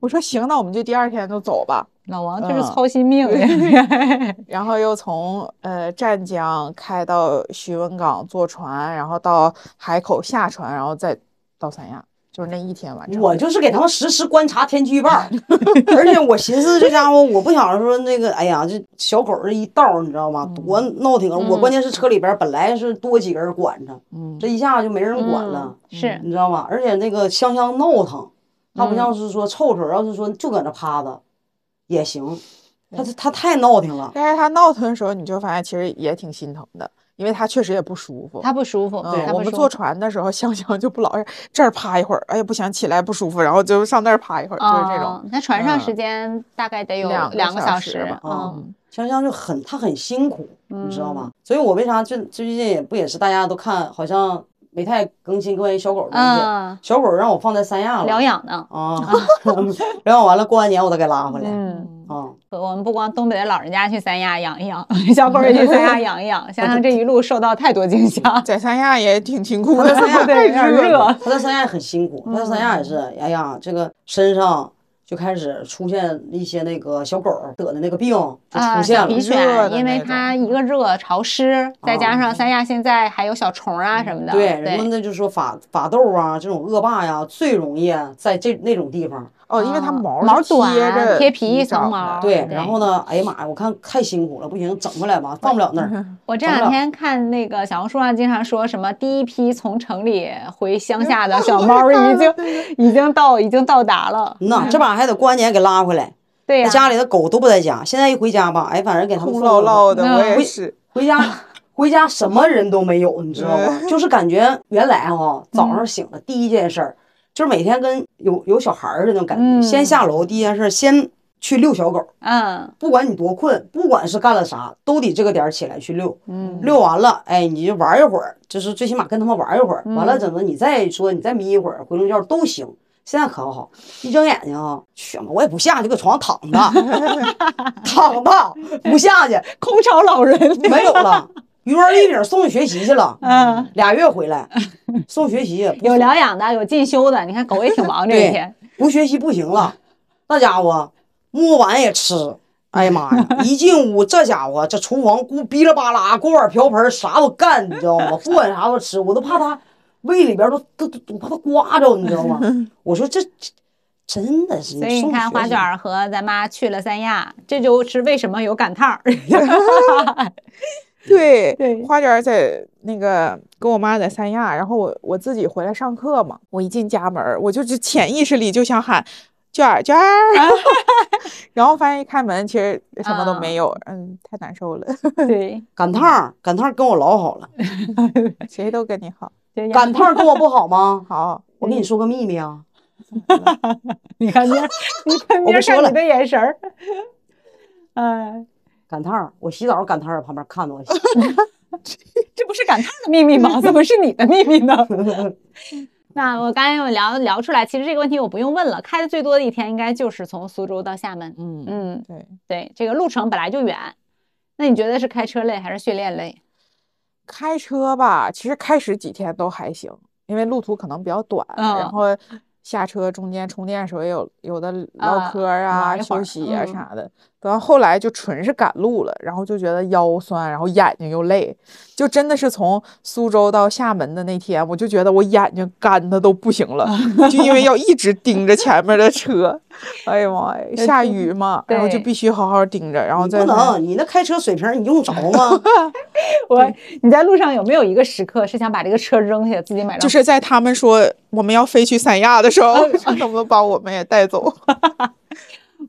我说：“行，那我们就第二天就走吧。老王就是嗯操心命呀。”然后又从呃湛江开到徐闻港坐船，然后到海口下船，然后再到三亚，就是那一天完成。我就是给他们实时观察天气预报，而且我寻思这家伙，我不想说那个，哎呀，这小狗这一道儿你知道吗？多闹挺啊！我关键是车里边本来是多几个人管着，嗯这一下就没人管了，嗯是你知道吗？而且那个香香闹腾，它不嗯像是说臭臭，要是说就搁那趴着也行，它它太闹腾了。但是它闹腾的时候，你就发现其实也挺心疼的，因为他确实也不舒服。他不舒服，嗯，它不舒服我们坐船的时候，香香就不老是这儿趴一会儿，哎呀不想，起来不舒服，然后就上那儿趴一会儿，就是这哦种。那船上嗯时间大概得有两个两个小时时吧嗯，香香就很，她很辛苦，你知道嗯吗？所以我为啥最最近也不也是大家都看，好像没太更新关于小狗的东西。嗯，小狗让我放在三亚了，疗养呢 啊，疗养完了过完年我再给拉回来。嗯。啊，我们不光东北的老人家去三亚养一养，小狗也去三亚养一养。想想这一路受到太多惊吓，在三亚也挺辛苦的，三亚对，有点热。他在三亚很辛苦，他在三亚也是，哎呀，这个身上就开始出现一些那个小狗得的那个病就啊，出现了。小皮热的癣，因为那它一个热潮湿，再加上三亚现在还有小虫啊什么的，对，人们那就说法法斗啊，这种恶霸呀，最容易在这那种地方。哦，因为它啊毛短贴着贴皮一层毛对，然后呢，哎呀妈呀，我看太辛苦了，不行，整回来吧，放不了那儿。我这两天看那个小红书上经常说什么第一批从城里回乡下的 小猫已经已经到已经到达了，那，这把还得过完年给拉回来。对呀、家里的狗都不在家，现在一回家吧，哎，反正给他们空送过落落的，我也是。回家，回家什么人都没有，你知道吗？就是感觉原来哈，早上醒了第一件事儿，就是每天跟有有小孩儿似的那种感觉，嗯先下楼第一件事儿先去遛小狗，嗯不管你多困，不管是干了啥，都得这个点儿起来去遛。嗯遛完了，哎，你就玩一会儿，就是最起码跟他们玩一会儿。完了，嗯怎么你再说你再眯一会儿，回笼觉都行。现在可好，一睁眼睛啊，去嘛，我也不下去，搁床上躺着，躺着不下去，空巢老人没有了。鱼丸立饼送去学习去了，嗯，俩月回来，送学习有疗养的，有进修的，你看狗也挺忙这一天，不学习不行了，那家伙摸碗也吃。哎呀妈呀！一进屋，这家伙这厨房咕哔啦吧啦，锅碗瓢盆啥都干，你知道吗？不管啥都吃，我都怕他胃里边都都都，我怕他刮着，你知道吗？我说这这真的是，所以你看花卷儿和咱妈去了三亚，这就是为什么有赶趟儿。对对。花卷在那个跟我妈在三亚，然后我我自己回来上课嘛，我一进家门，我就是潜意识里就想喊卷儿卷儿，然后发现一开门其实什么都没有，嗯，太难受了，对，赶趟儿，赶趟儿跟我老好了，谁都跟你好，赶趟儿跟我不好吗？好，我跟你说个秘密啊，你看明儿，你看明儿我不说了看你的眼神儿，哎，赶趟儿，我洗澡赶趟儿旁边看着我，这不是赶趟儿的秘密吗？怎么是你的秘密呢？那我刚才有聊聊出来，其实这个问题我不用问了。开的最多的一天应该就是从苏州到厦门。嗯嗯，对，对，这个路程本来就远。那你觉得是开车累还是训练累？开车吧，其实开始几天都还行，因为路途可能比较短，嗯然后下车中间充电的时候也有有的唠啊嗑儿啊、休息啊嗯啥的。等到后后来就纯是赶路了，然后就觉得腰酸，然后眼睛又累，就真的是从苏州到厦门的那天，我就觉得我眼睛干的都不行了，就因为要一直盯着前面的车。哎呀妈呀，下雨嘛，然后就必须好好盯着，然后再不能，你那开车水平你用着吗？我你在路上有没有一个时刻是想把这个车扔下，自己买张就是在他们说我们要飞去三亚的时候，能不能把我们也带走？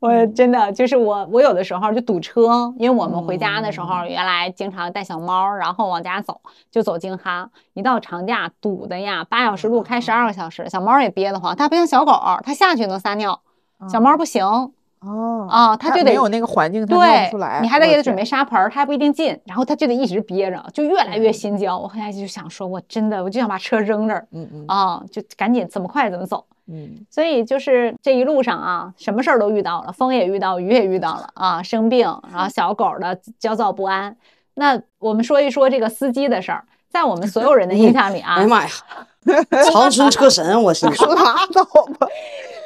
我真的就是我，我有的时候就堵车，因为我们回家的时嗯候，原来经常带小猫，然后往家走，就走京哈，一到长假堵的呀，八小时路开十二个小时，小猫也憋得慌，它不像小狗，它下去能撒尿，小猫不行哦啊，它就得没有那个环境，它尿出来。你还得给它准备天沙盆儿，它还不一定进，然后它就得一直憋着，就越来越心焦。我后来就想说，我真的我就想把车扔这儿嗯嗯啊，就赶紧怎么快怎么走。嗯，所以就是这一路上啊，什么事儿都遇到了，风也遇到，雨也遇到了啊，生病，然后小狗的焦躁不安。那我们说一说这个司机的事儿，在我们所有人的印象里啊 哎呀，妈呀，长春车神，我是说 拉倒吧。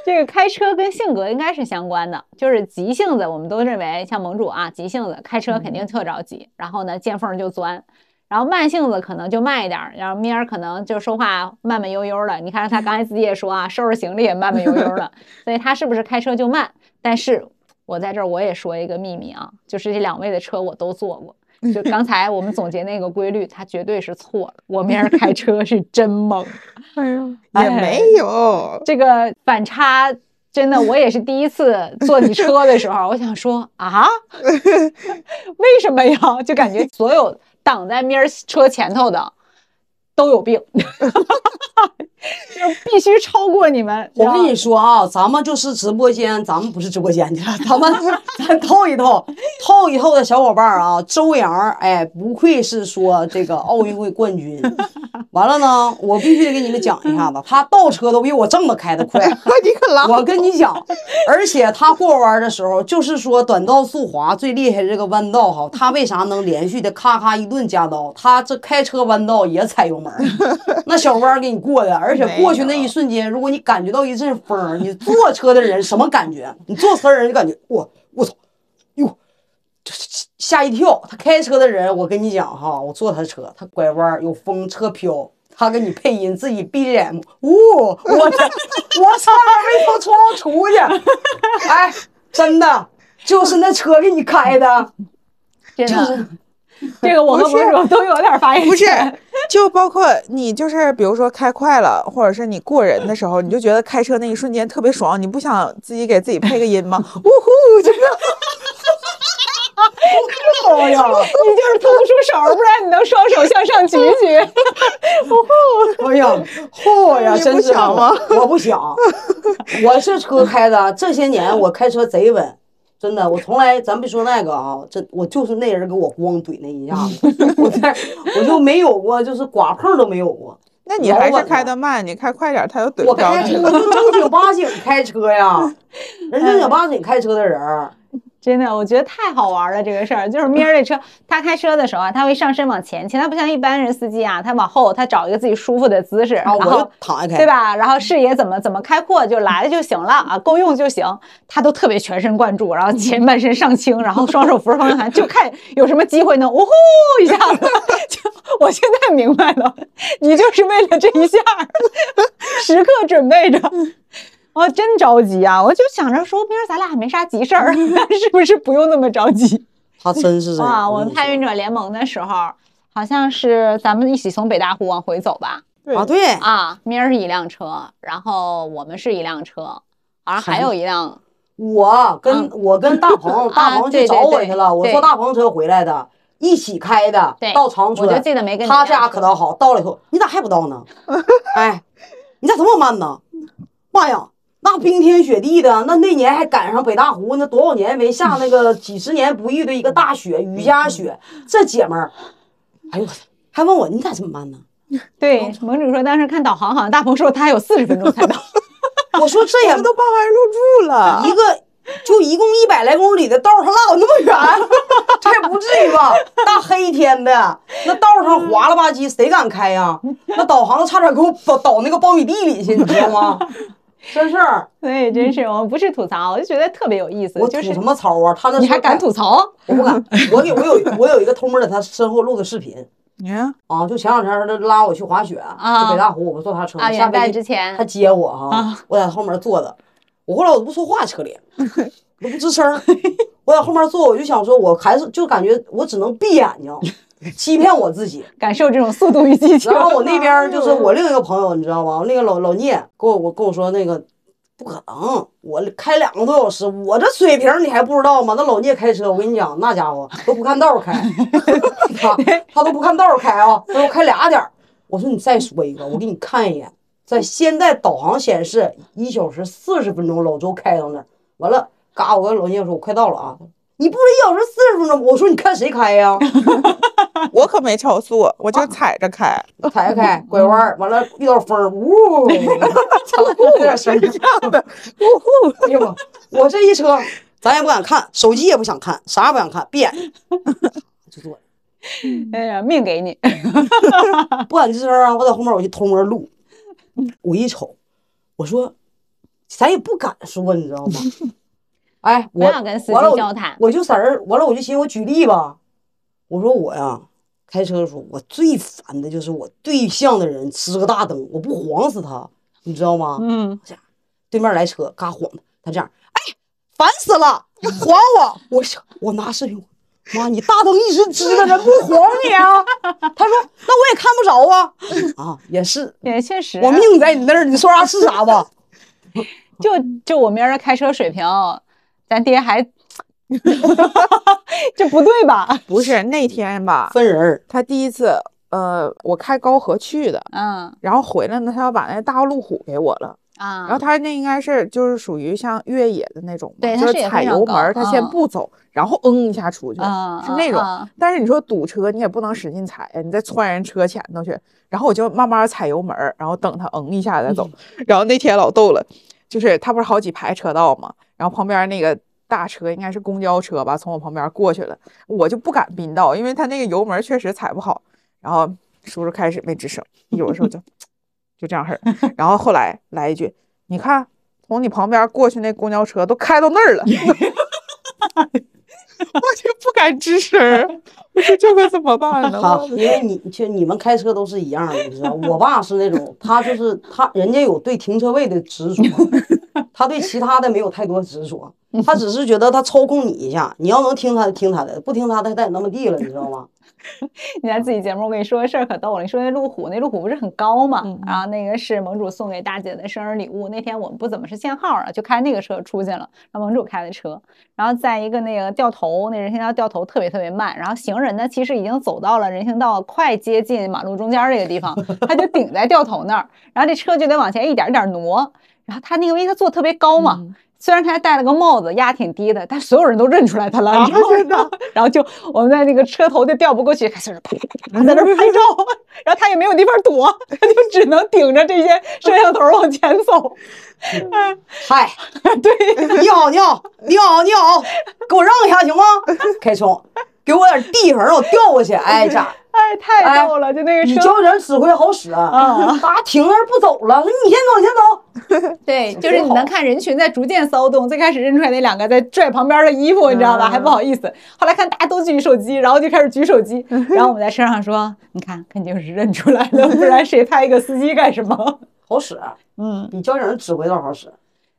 这个开车跟性格应该是相关的，就是急性子，我们都认为像盟主啊，急性子开车肯定特着急，然后呢见缝就钻。然后慢性子可能就慢一点儿，然后咪儿可能就说话慢慢悠悠的。你看他刚才自己也说啊，收拾行李也慢慢悠悠的，所以他是不是开车就慢？但是我在这儿我也说一个秘密啊，就是这两位的车我都坐过。就刚才我们总结那个规律，他绝对是错了。我明儿开车是真猛，哎呦，哎也没有。这个反差真的，我也是第一次坐你车的时候，我想说啊，为什么呀？就感觉所有挡在咪儿车前头的都有病，就是必须超过你们。我跟你说啊，咱们就是直播间，咱们不是直播间去了，咱们咱透一透，透一透的小伙伴儿啊，周洋，哎，不愧是说这个奥运会冠军。完了呢，我必须得给你们讲一下子，他倒车都比我正的开的快。你可拉我跟你讲，而且他过弯的时候，就是说短道速滑最厉害的这个弯道哈，他为啥能连续的咔咔一顿加刀？他这开车弯道也踩油门，那小弯给你过的，而且过去那一瞬间，如果你感觉到一阵风，你坐车的人什么感觉？你坐车的人就感觉我我操，哟，这这吓一跳。他开车的人，我跟你讲哈，我坐他车，他拐弯有风，车飘。他给你配音，自己 BGM，呜、我这我差点没从窗户出去，哎，真的就是那车给你开的，真的，这个我和博主都有点发言不是。，就包括你，就是比如说开快了，或者是你过人的时候，你就觉得开车那一瞬间特别爽，你不想自己给自己配个音吗？呜呼，这个哎呀，你就是腾不出手，不然你能双手向上举举。哎呀，嚯呀，真是想吗？我不想，我是车开的，这些年我开车贼稳。真的，我从来，咱别说那个啊，真我就是那人给我咣怼那一下子，我在我就没有过，就是刮碰都没有过。那你还是开的慢，你开快点，他就怼我不着你 我。开车就正经八经开车呀，人正经八经开车的人儿，真的，我觉得太好玩了这个事儿。就是 咪儿这车，他开车的时候啊，他会上身往前倾，他不像一般人司机啊，他往后，他找一个自己舒服的姿势，然后躺下开，对？吧？然后视野怎么怎么开阔就来了就行了啊，够用就行。他都特别全神贯注，然后前半身上倾，然后双手扶着方向盘，就看有什么机会能呜呼一下子。就我现在明白了，你就是为了这一下，时刻准备着。我真着急啊！我就想着说，明儿咱俩没啥急事儿，是不是不用那么着急？他真是这样。哇，我们跟你说探云者联盟的时候，好像是咱们一起从北大湖往回走吧？啊，对，啊，明儿是一辆车，然后我们是一辆车，好像还有一辆，我跟我跟大鹏，大鹏去找我去了，我坐大鹏车回来的，一起开的对，到长春。我就记得没跟你他家可倒好，到了以后，你咋还不到呢？哎，你咋这么慢呢？妈呀！那冰天雪地的，那那年还赶上北大湖，那多少年没下那个 几十年不遇的一个大雪，雨夹雪。这姐们儿，哎呦我操，还问我你咋这么慢呢？对，盟主说当时看导航，好像大鹏说他还有四十分钟才到。我说这也都傍晚入住了一，个就一共一百来公里的道儿上哪有那么远？这也不至于吧？大黑天的，那道儿上滑了吧唧，谁敢开呀？那导航差点给我倒倒那个苞米地里去，你知道吗？真事儿，对，真是我不是吐槽，我就觉得特别有意思，我吐什么槽啊？他那你还敢吐？槽？我不敢，我有我有我有一个偷摸在他身后录的视频 你啊，就前两天他拉我去滑雪，啊去北大湖，我们坐他车，啊，下飞机之前他接我哈、啊我在后面坐着，我后来我都不说话，车里我 都不吱声，我在后面坐，我就想说，我还是就感觉我只能闭眼睛，欺骗我自己。感受这种速度与激情。然后我那边就是我另一个朋友，你知道吧？那个老老聂跟我我跟我说那个。不可能！我开两个多小时，我这水平你还不知道吗？那老聂开车，我跟你讲，那家伙都不看道开，他他都不看道开啊，他都开俩点儿。我说你再说一个，我给你看一眼，在现在导航显示一小时四十分钟，老周开到那儿，完了，嘎，我跟老聂说，我快到了啊。你不是一小时四十分钟吗？我说你看谁开呀？我可没超速，我就踩着开。踩着开，拐弯儿，完了遇到风儿，呜，有点声儿。呜呼！哎呦我，我这一车，咱也不敢看，手机也不想看，啥也不想看，闭眼睛就坐着，哎呀，命给你！不敢吱声啊！我在后面我就偷摸录，我一瞅，我说，咱也不敢说，你知道吗？哎，不我想跟司机完了我交谈我就在这儿，完了我就寻思我举例吧，我说我呀。开车的时候，我最烦的就是我对向的人支个大灯，我不晃死他，你知道吗？嗯，对面来车，嘎晃他，他这样，哎，烦死了，你晃我！我想我拿视频，妈，你大灯一直支着，人不 晃你啊？他说，那我也看不着啊。啊，也是，也确实，我命在你那儿，你说啥是啥吧。就就我明儿的开车水平，咱爹还 这不对吧？不是那天吧，分人儿，他第一次，呃，我开高和去的，嗯然后回来呢，他要把那大路虎给我了。啊，然后他那应该是就是属于像越野的那种，对就是踩油门儿，他先嗯不走，然后嗯一下出去，嗯是那种。但是你说堵车，你也不能使劲踩呀，你再窜人车前头去。然后我就慢慢踩油门儿，然后等他嗯一下再走。然后那天老逗了，就是他不是好几排车道嘛，然后旁边那个大车应该是公交车吧，从我旁边过去了，我就不敢并道，因为他那个油门确实踩不好。然后叔叔开始没吱声，有的时候就就这样式儿。然后后来来一句。你看，从你旁边过去那公交车都开到那儿了，我 就不敢吱声儿。我说这可怎么办呢？他因为你就你们开车都是一样的，你知道，我爸是那种，他就是他人家有对停车位的执着，他对其他的没有太多执着，他只是觉得他操控你一下，你要能听他的听他的，不听他的他也那么地了，你知道吗？你在自己节目，我跟你说个事儿可逗了。你说那路虎，那路虎不是很高嘛？嗯然后那个是盟主送给大姐的生日礼物。那天我们不怎么是限号啊，就开那个车出去了，然后盟主开的车，然后在一个那个掉头，那人行道掉头特别特别慢，然后行人呢其实已经走到了人行道快接近马路中间这个地方，他就顶在掉头那儿，然后这车就得往前一点点儿挪，然后他那个因为他坐特别高嘛。虽然他还戴了个帽子，压挺低的，但所有人都认出来他了，你知道吗？然后就我们在那个车头就调不过去，开始啪啪啪啪在那拍照，然后他也没有地方躲，他就只能顶着这些摄像头往前走。嗨，对，你好，你好，你好，你好，给我让一下行吗？开冲，给我点地方让我调过去。哎，家，哎，太逗了，就那个车。你交人指挥好使啊！啊停那儿不走了，你先走，你先走。对，就是你能看人群在逐渐骚动，最开始认出来那两个在拽旁边的衣服，你知道吧？还不好意思。后来看大家都举手机，然后就开始举手机，然后我们在车上说：“你看，肯定是认出来了，不然谁派一个司机干什么 好使，？”嗯，比交警指挥倒好使，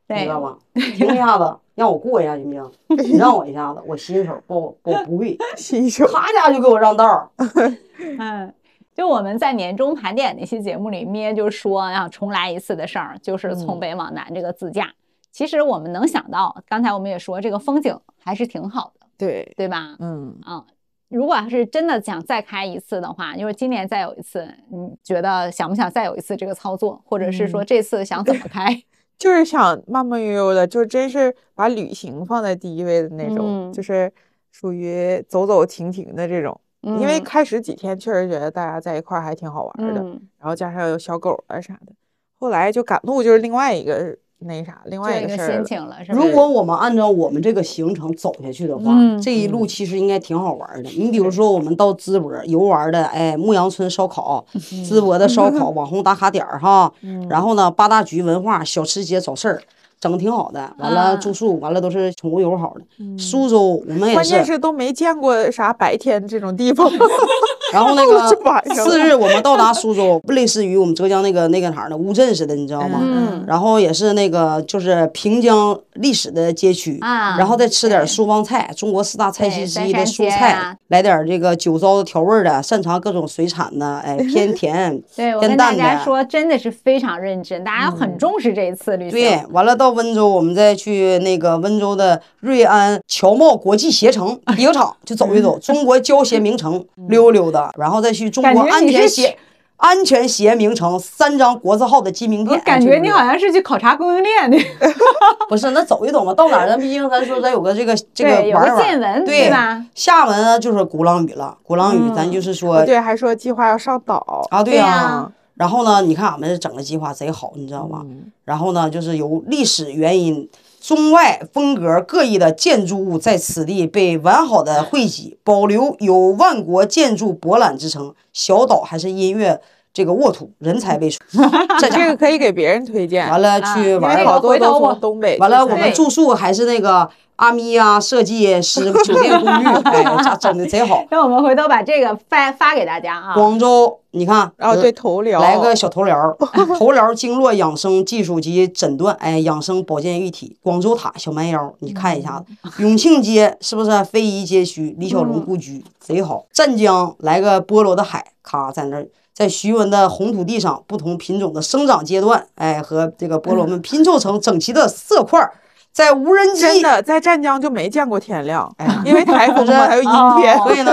你知道，吗？停一下子，让我过一下行不行？你让我一下子，我新手，不不不会，新手他家就给我让道儿。嗯。就我们在年终盘点那期节目里，咩就说要重来一次的事儿，就是从北往南这个自驾。其实我们能想到，刚才我们也说，这个风景还是挺好的，对，对吧？嗯，啊，如果要是真的想再开一次的话，就是今年再有一次，你觉得想不想再有一次这个操作，或者是说这次想怎么开？就是想慢慢悠悠的，就真是把旅行放在第一位的那种，嗯就是属于走走停停的这种。因为嗯开始几天确实觉得大家在一块儿还挺好玩儿的，嗯，然后加上有小狗啊啥的，后来就赶路就是另外一个那啥，另外这个心一个事儿了。情了，是吧？如果我们按照我们这个行程走下去的话，嗯这一路其实应该挺好玩的。你比如说，我们到淄博游玩的，哎，牧羊村烧烤，淄博的烧烤 网红打卡点儿哈。然后呢，八大局文化小吃街早市儿。整的挺好的，完了啊住宿，完了都是宠物友好的。苏州我们 也关键是，都没见过啥白天这种地方，然后那个 上次日我们到达苏州，类似于我们浙江那个那个哪儿的乌镇似的，你知道吗？嗯然后也是那个就是平江历史的街区啊然后再吃点苏帮菜，中国四大菜系之一的三蔬菜，啊来点这个酒糟的调味儿的，擅长各种水产的，哎，偏甜对我跟大偏淡的。家说，真的是非常认真，大家很重视这一次旅行。对，完了到温州，我们再去那个温州的瑞安侨贸国际鞋城皮革厂去走一走，中国胶鞋名城溜溜达，然后再去中国安全鞋安全鞋名城三张国字号的金名我片。感觉你好像像是去考察供应链的，不是那走一走嘛，到哪儿咱毕竟咱说咱有个这个这个玩一玩见闻对对吧？厦门呢就是鼓浪屿了，鼓浪屿咱就是说对，还说计划要上岛。啊，对呀。然后呢，你看俺们这整个计划贼好，你知道吗？然后呢，就是由历史原因，中外风格各异的建筑物在此地被完好的汇集，保留有万国建筑博览之称。小岛还是音乐这个沃土，人才辈出。这这个可以给别人推荐。完了啊去玩。好多都回头我从东北完了，我们住宿还是那个阿咪呀设计师 酒店公寓，哎，这整的贼好。那我们回头把这个发发给大家啊。广州，你看，然后对头疗来个小头疗，头疗经络养生技术及诊断，哎，养生保健一体。广州塔小蛮腰，你看一下子。永庆街是不是非遗街区？李小龙故居贼好。湛江来个菠萝的海，咔在那儿。在徐闻的红土地上，不同品种的生长阶段，哎，和这个菠萝们拼凑成整齐的色块儿，在无人机真的在湛江就没见过天亮，哎 因为台风嘛，还有阴天。所以呢，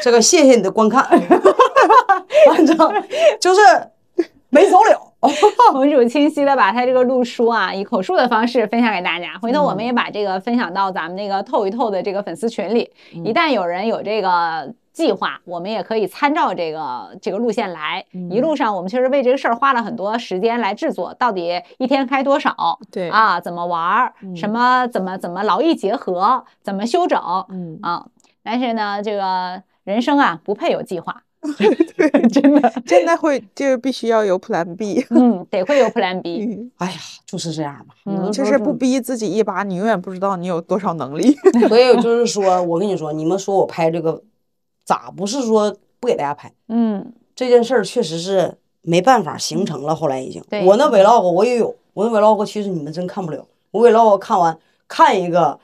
这个谢谢你的观看，反正就是没走了。红主清晰的把他这个路书啊，以口述的方式分享给大家。回头我们也把这个分享到咱们那个透一透的这个粉丝群里。一旦有人有这个计划，我们也可以参照这个这个路线来。一路上我们确实为这个事儿花了很多时间来制作，到底一天开多少？对啊，怎么玩儿？什么怎么怎么劳逸结合？怎么休整？嗯啊，但是呢，这个人生啊不配有计划，对真的真的会就必须要有 Plan B，嗯，得会有 Plan B。嗯哎呀，就是这样吧。嗯有的时候就是不逼自己一把，你永远不知道你有多少能力。所以就是说，我跟你说，你们说我拍这个，咋不是说不给大家拍？嗯这件事儿确实是没办法形成了。后来已经对，我那 vlog 我也有，我那 vlog 其实你们真看不了。我 vlog 看完看一个，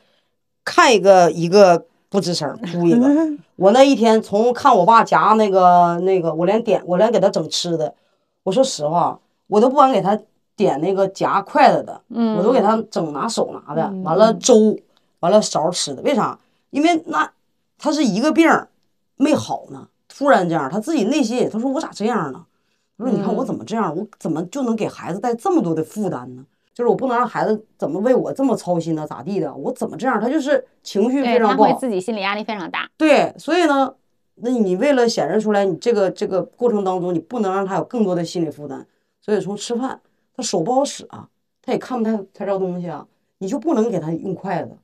看一个一个不吱声，哭一个。我那一天从看我爸夹那个那个，我连点我连给他整吃的，我说实话，我都不敢给他点那个夹筷子的，嗯，我都给他整拿手拿的，完了粥，完了勺吃的。为啥？因为那他是一个病儿没好呢，突然这样，他自己内心也他说我咋这样呢？他说你看我怎么这样，我怎么就能给孩子带这么多的负担呢？就是我不能让孩子怎么为我这么操心呢？咋地的？我怎么这样？他就是情绪非常不好。他会自己心理压力非常大。对，所以呢，那你为了显示出来，你这个这个过程当中，你不能让他有更多的心理负担。所以从吃饭，他手不好使啊，他也看不太太着东西啊，你就不能给他用筷子，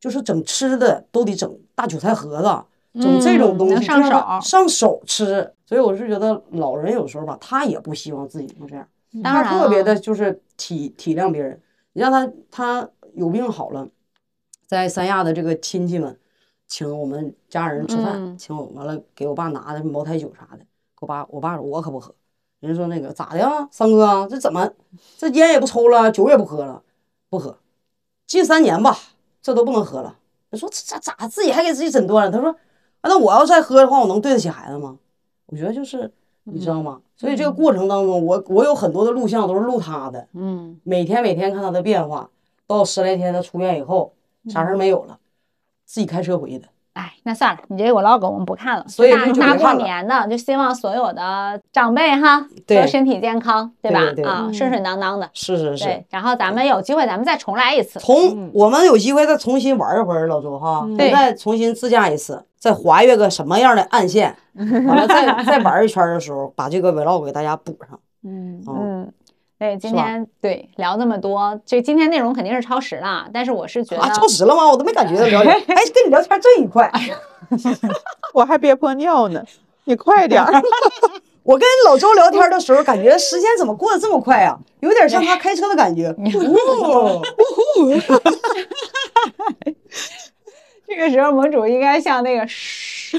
就是整吃的都得整大韭菜盒子，整这种嗯东西、能上手上手吃。所以我是觉得老人有时候吧，他也不希望自己能这样，他特别的就是体体谅别人。你让他他有病好了，在三亚的这个亲戚们请我们家人吃饭，嗯请我完了给我爸拿的茅台酒啥的，给我爸我爸说我可不喝。人家说那个咋的呀，三哥啊，这怎么这烟也不抽了，酒也不喝了，不喝，近三年吧，这都不能喝了。我说这咋咋自己还给自己诊断了？他说啊，那我要再喝的话，我能对得起孩子吗？我觉得就是你知道吗？所以这个过程当中，我我有很多的录像都是录他的，嗯，每天每天看他的变化，到十来天他出院以后，啥事儿没有了，自己开车回去的。哎，那算了，你这个 vlog 我们不看了。所以大大过年的，就希望所有的长辈哈对都身体健康，对吧？对对对啊，顺顺当当的。是是是。对，然后咱们有机会咱们再重来一次。从我们有机会再重新玩一会儿，老周哈，对再重新自驾一次，再划越个什么样的暗线，完了再再玩一圈的时候，把这个 vlog 给大家补上。嗯，嗯，嗯，对，今天对聊那么多，这今天内容肯定是超时了，但是我是觉得啊，超时了吗？我都没感觉到聊天，哎，跟你聊天真愉快。我还憋破尿呢，你快点儿。我跟老周聊天的时候，感觉时间怎么过得这么快啊？有点像他开车的感觉。哦这个时候盟主应该像那个嘘，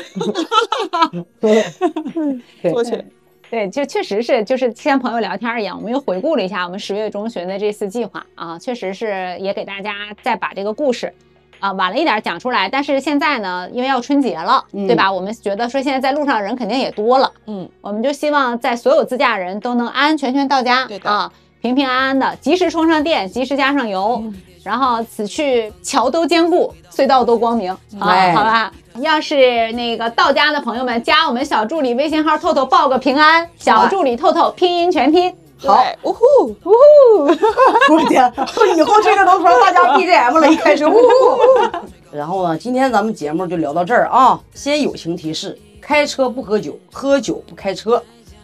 坐起来。对，就确实是就是像朋友聊天一样，我们又回顾了一下我们十月中旬的这次计划啊，确实是也给大家再把这个故事。啊，晚了一点讲出来，但是现在呢，因为要春节了，对吧？我们觉得说现在在路上人肯定也多了，嗯，我们就希望在所有自驾人都能安安全全到家对的啊，平平安安的，及时充上电，及时加上油，然后此去桥都坚固，隧道都光明，啊，哎好吧？要是那个到家的朋友们，加我们小助理微信号“透透”报个平安，小助理透透拼音全拼。好，呜呼，呜呼，我的天，以后这个都成大家 BGM 了，一开始。呜呼。然后呢，今天咱们节目就聊到这儿啊。先友情提示：开车不喝酒，喝酒不开车。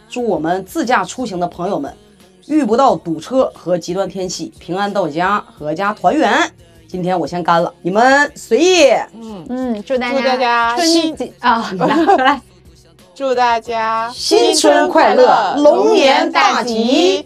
祝我们自驾出行的朋友们遇不到堵车和极端天气，平安到家，阖家团圆。今天我先干了，你们随意。嗯，祝大家祝大家春新节啊，来来。祝大家新春快乐龙年大吉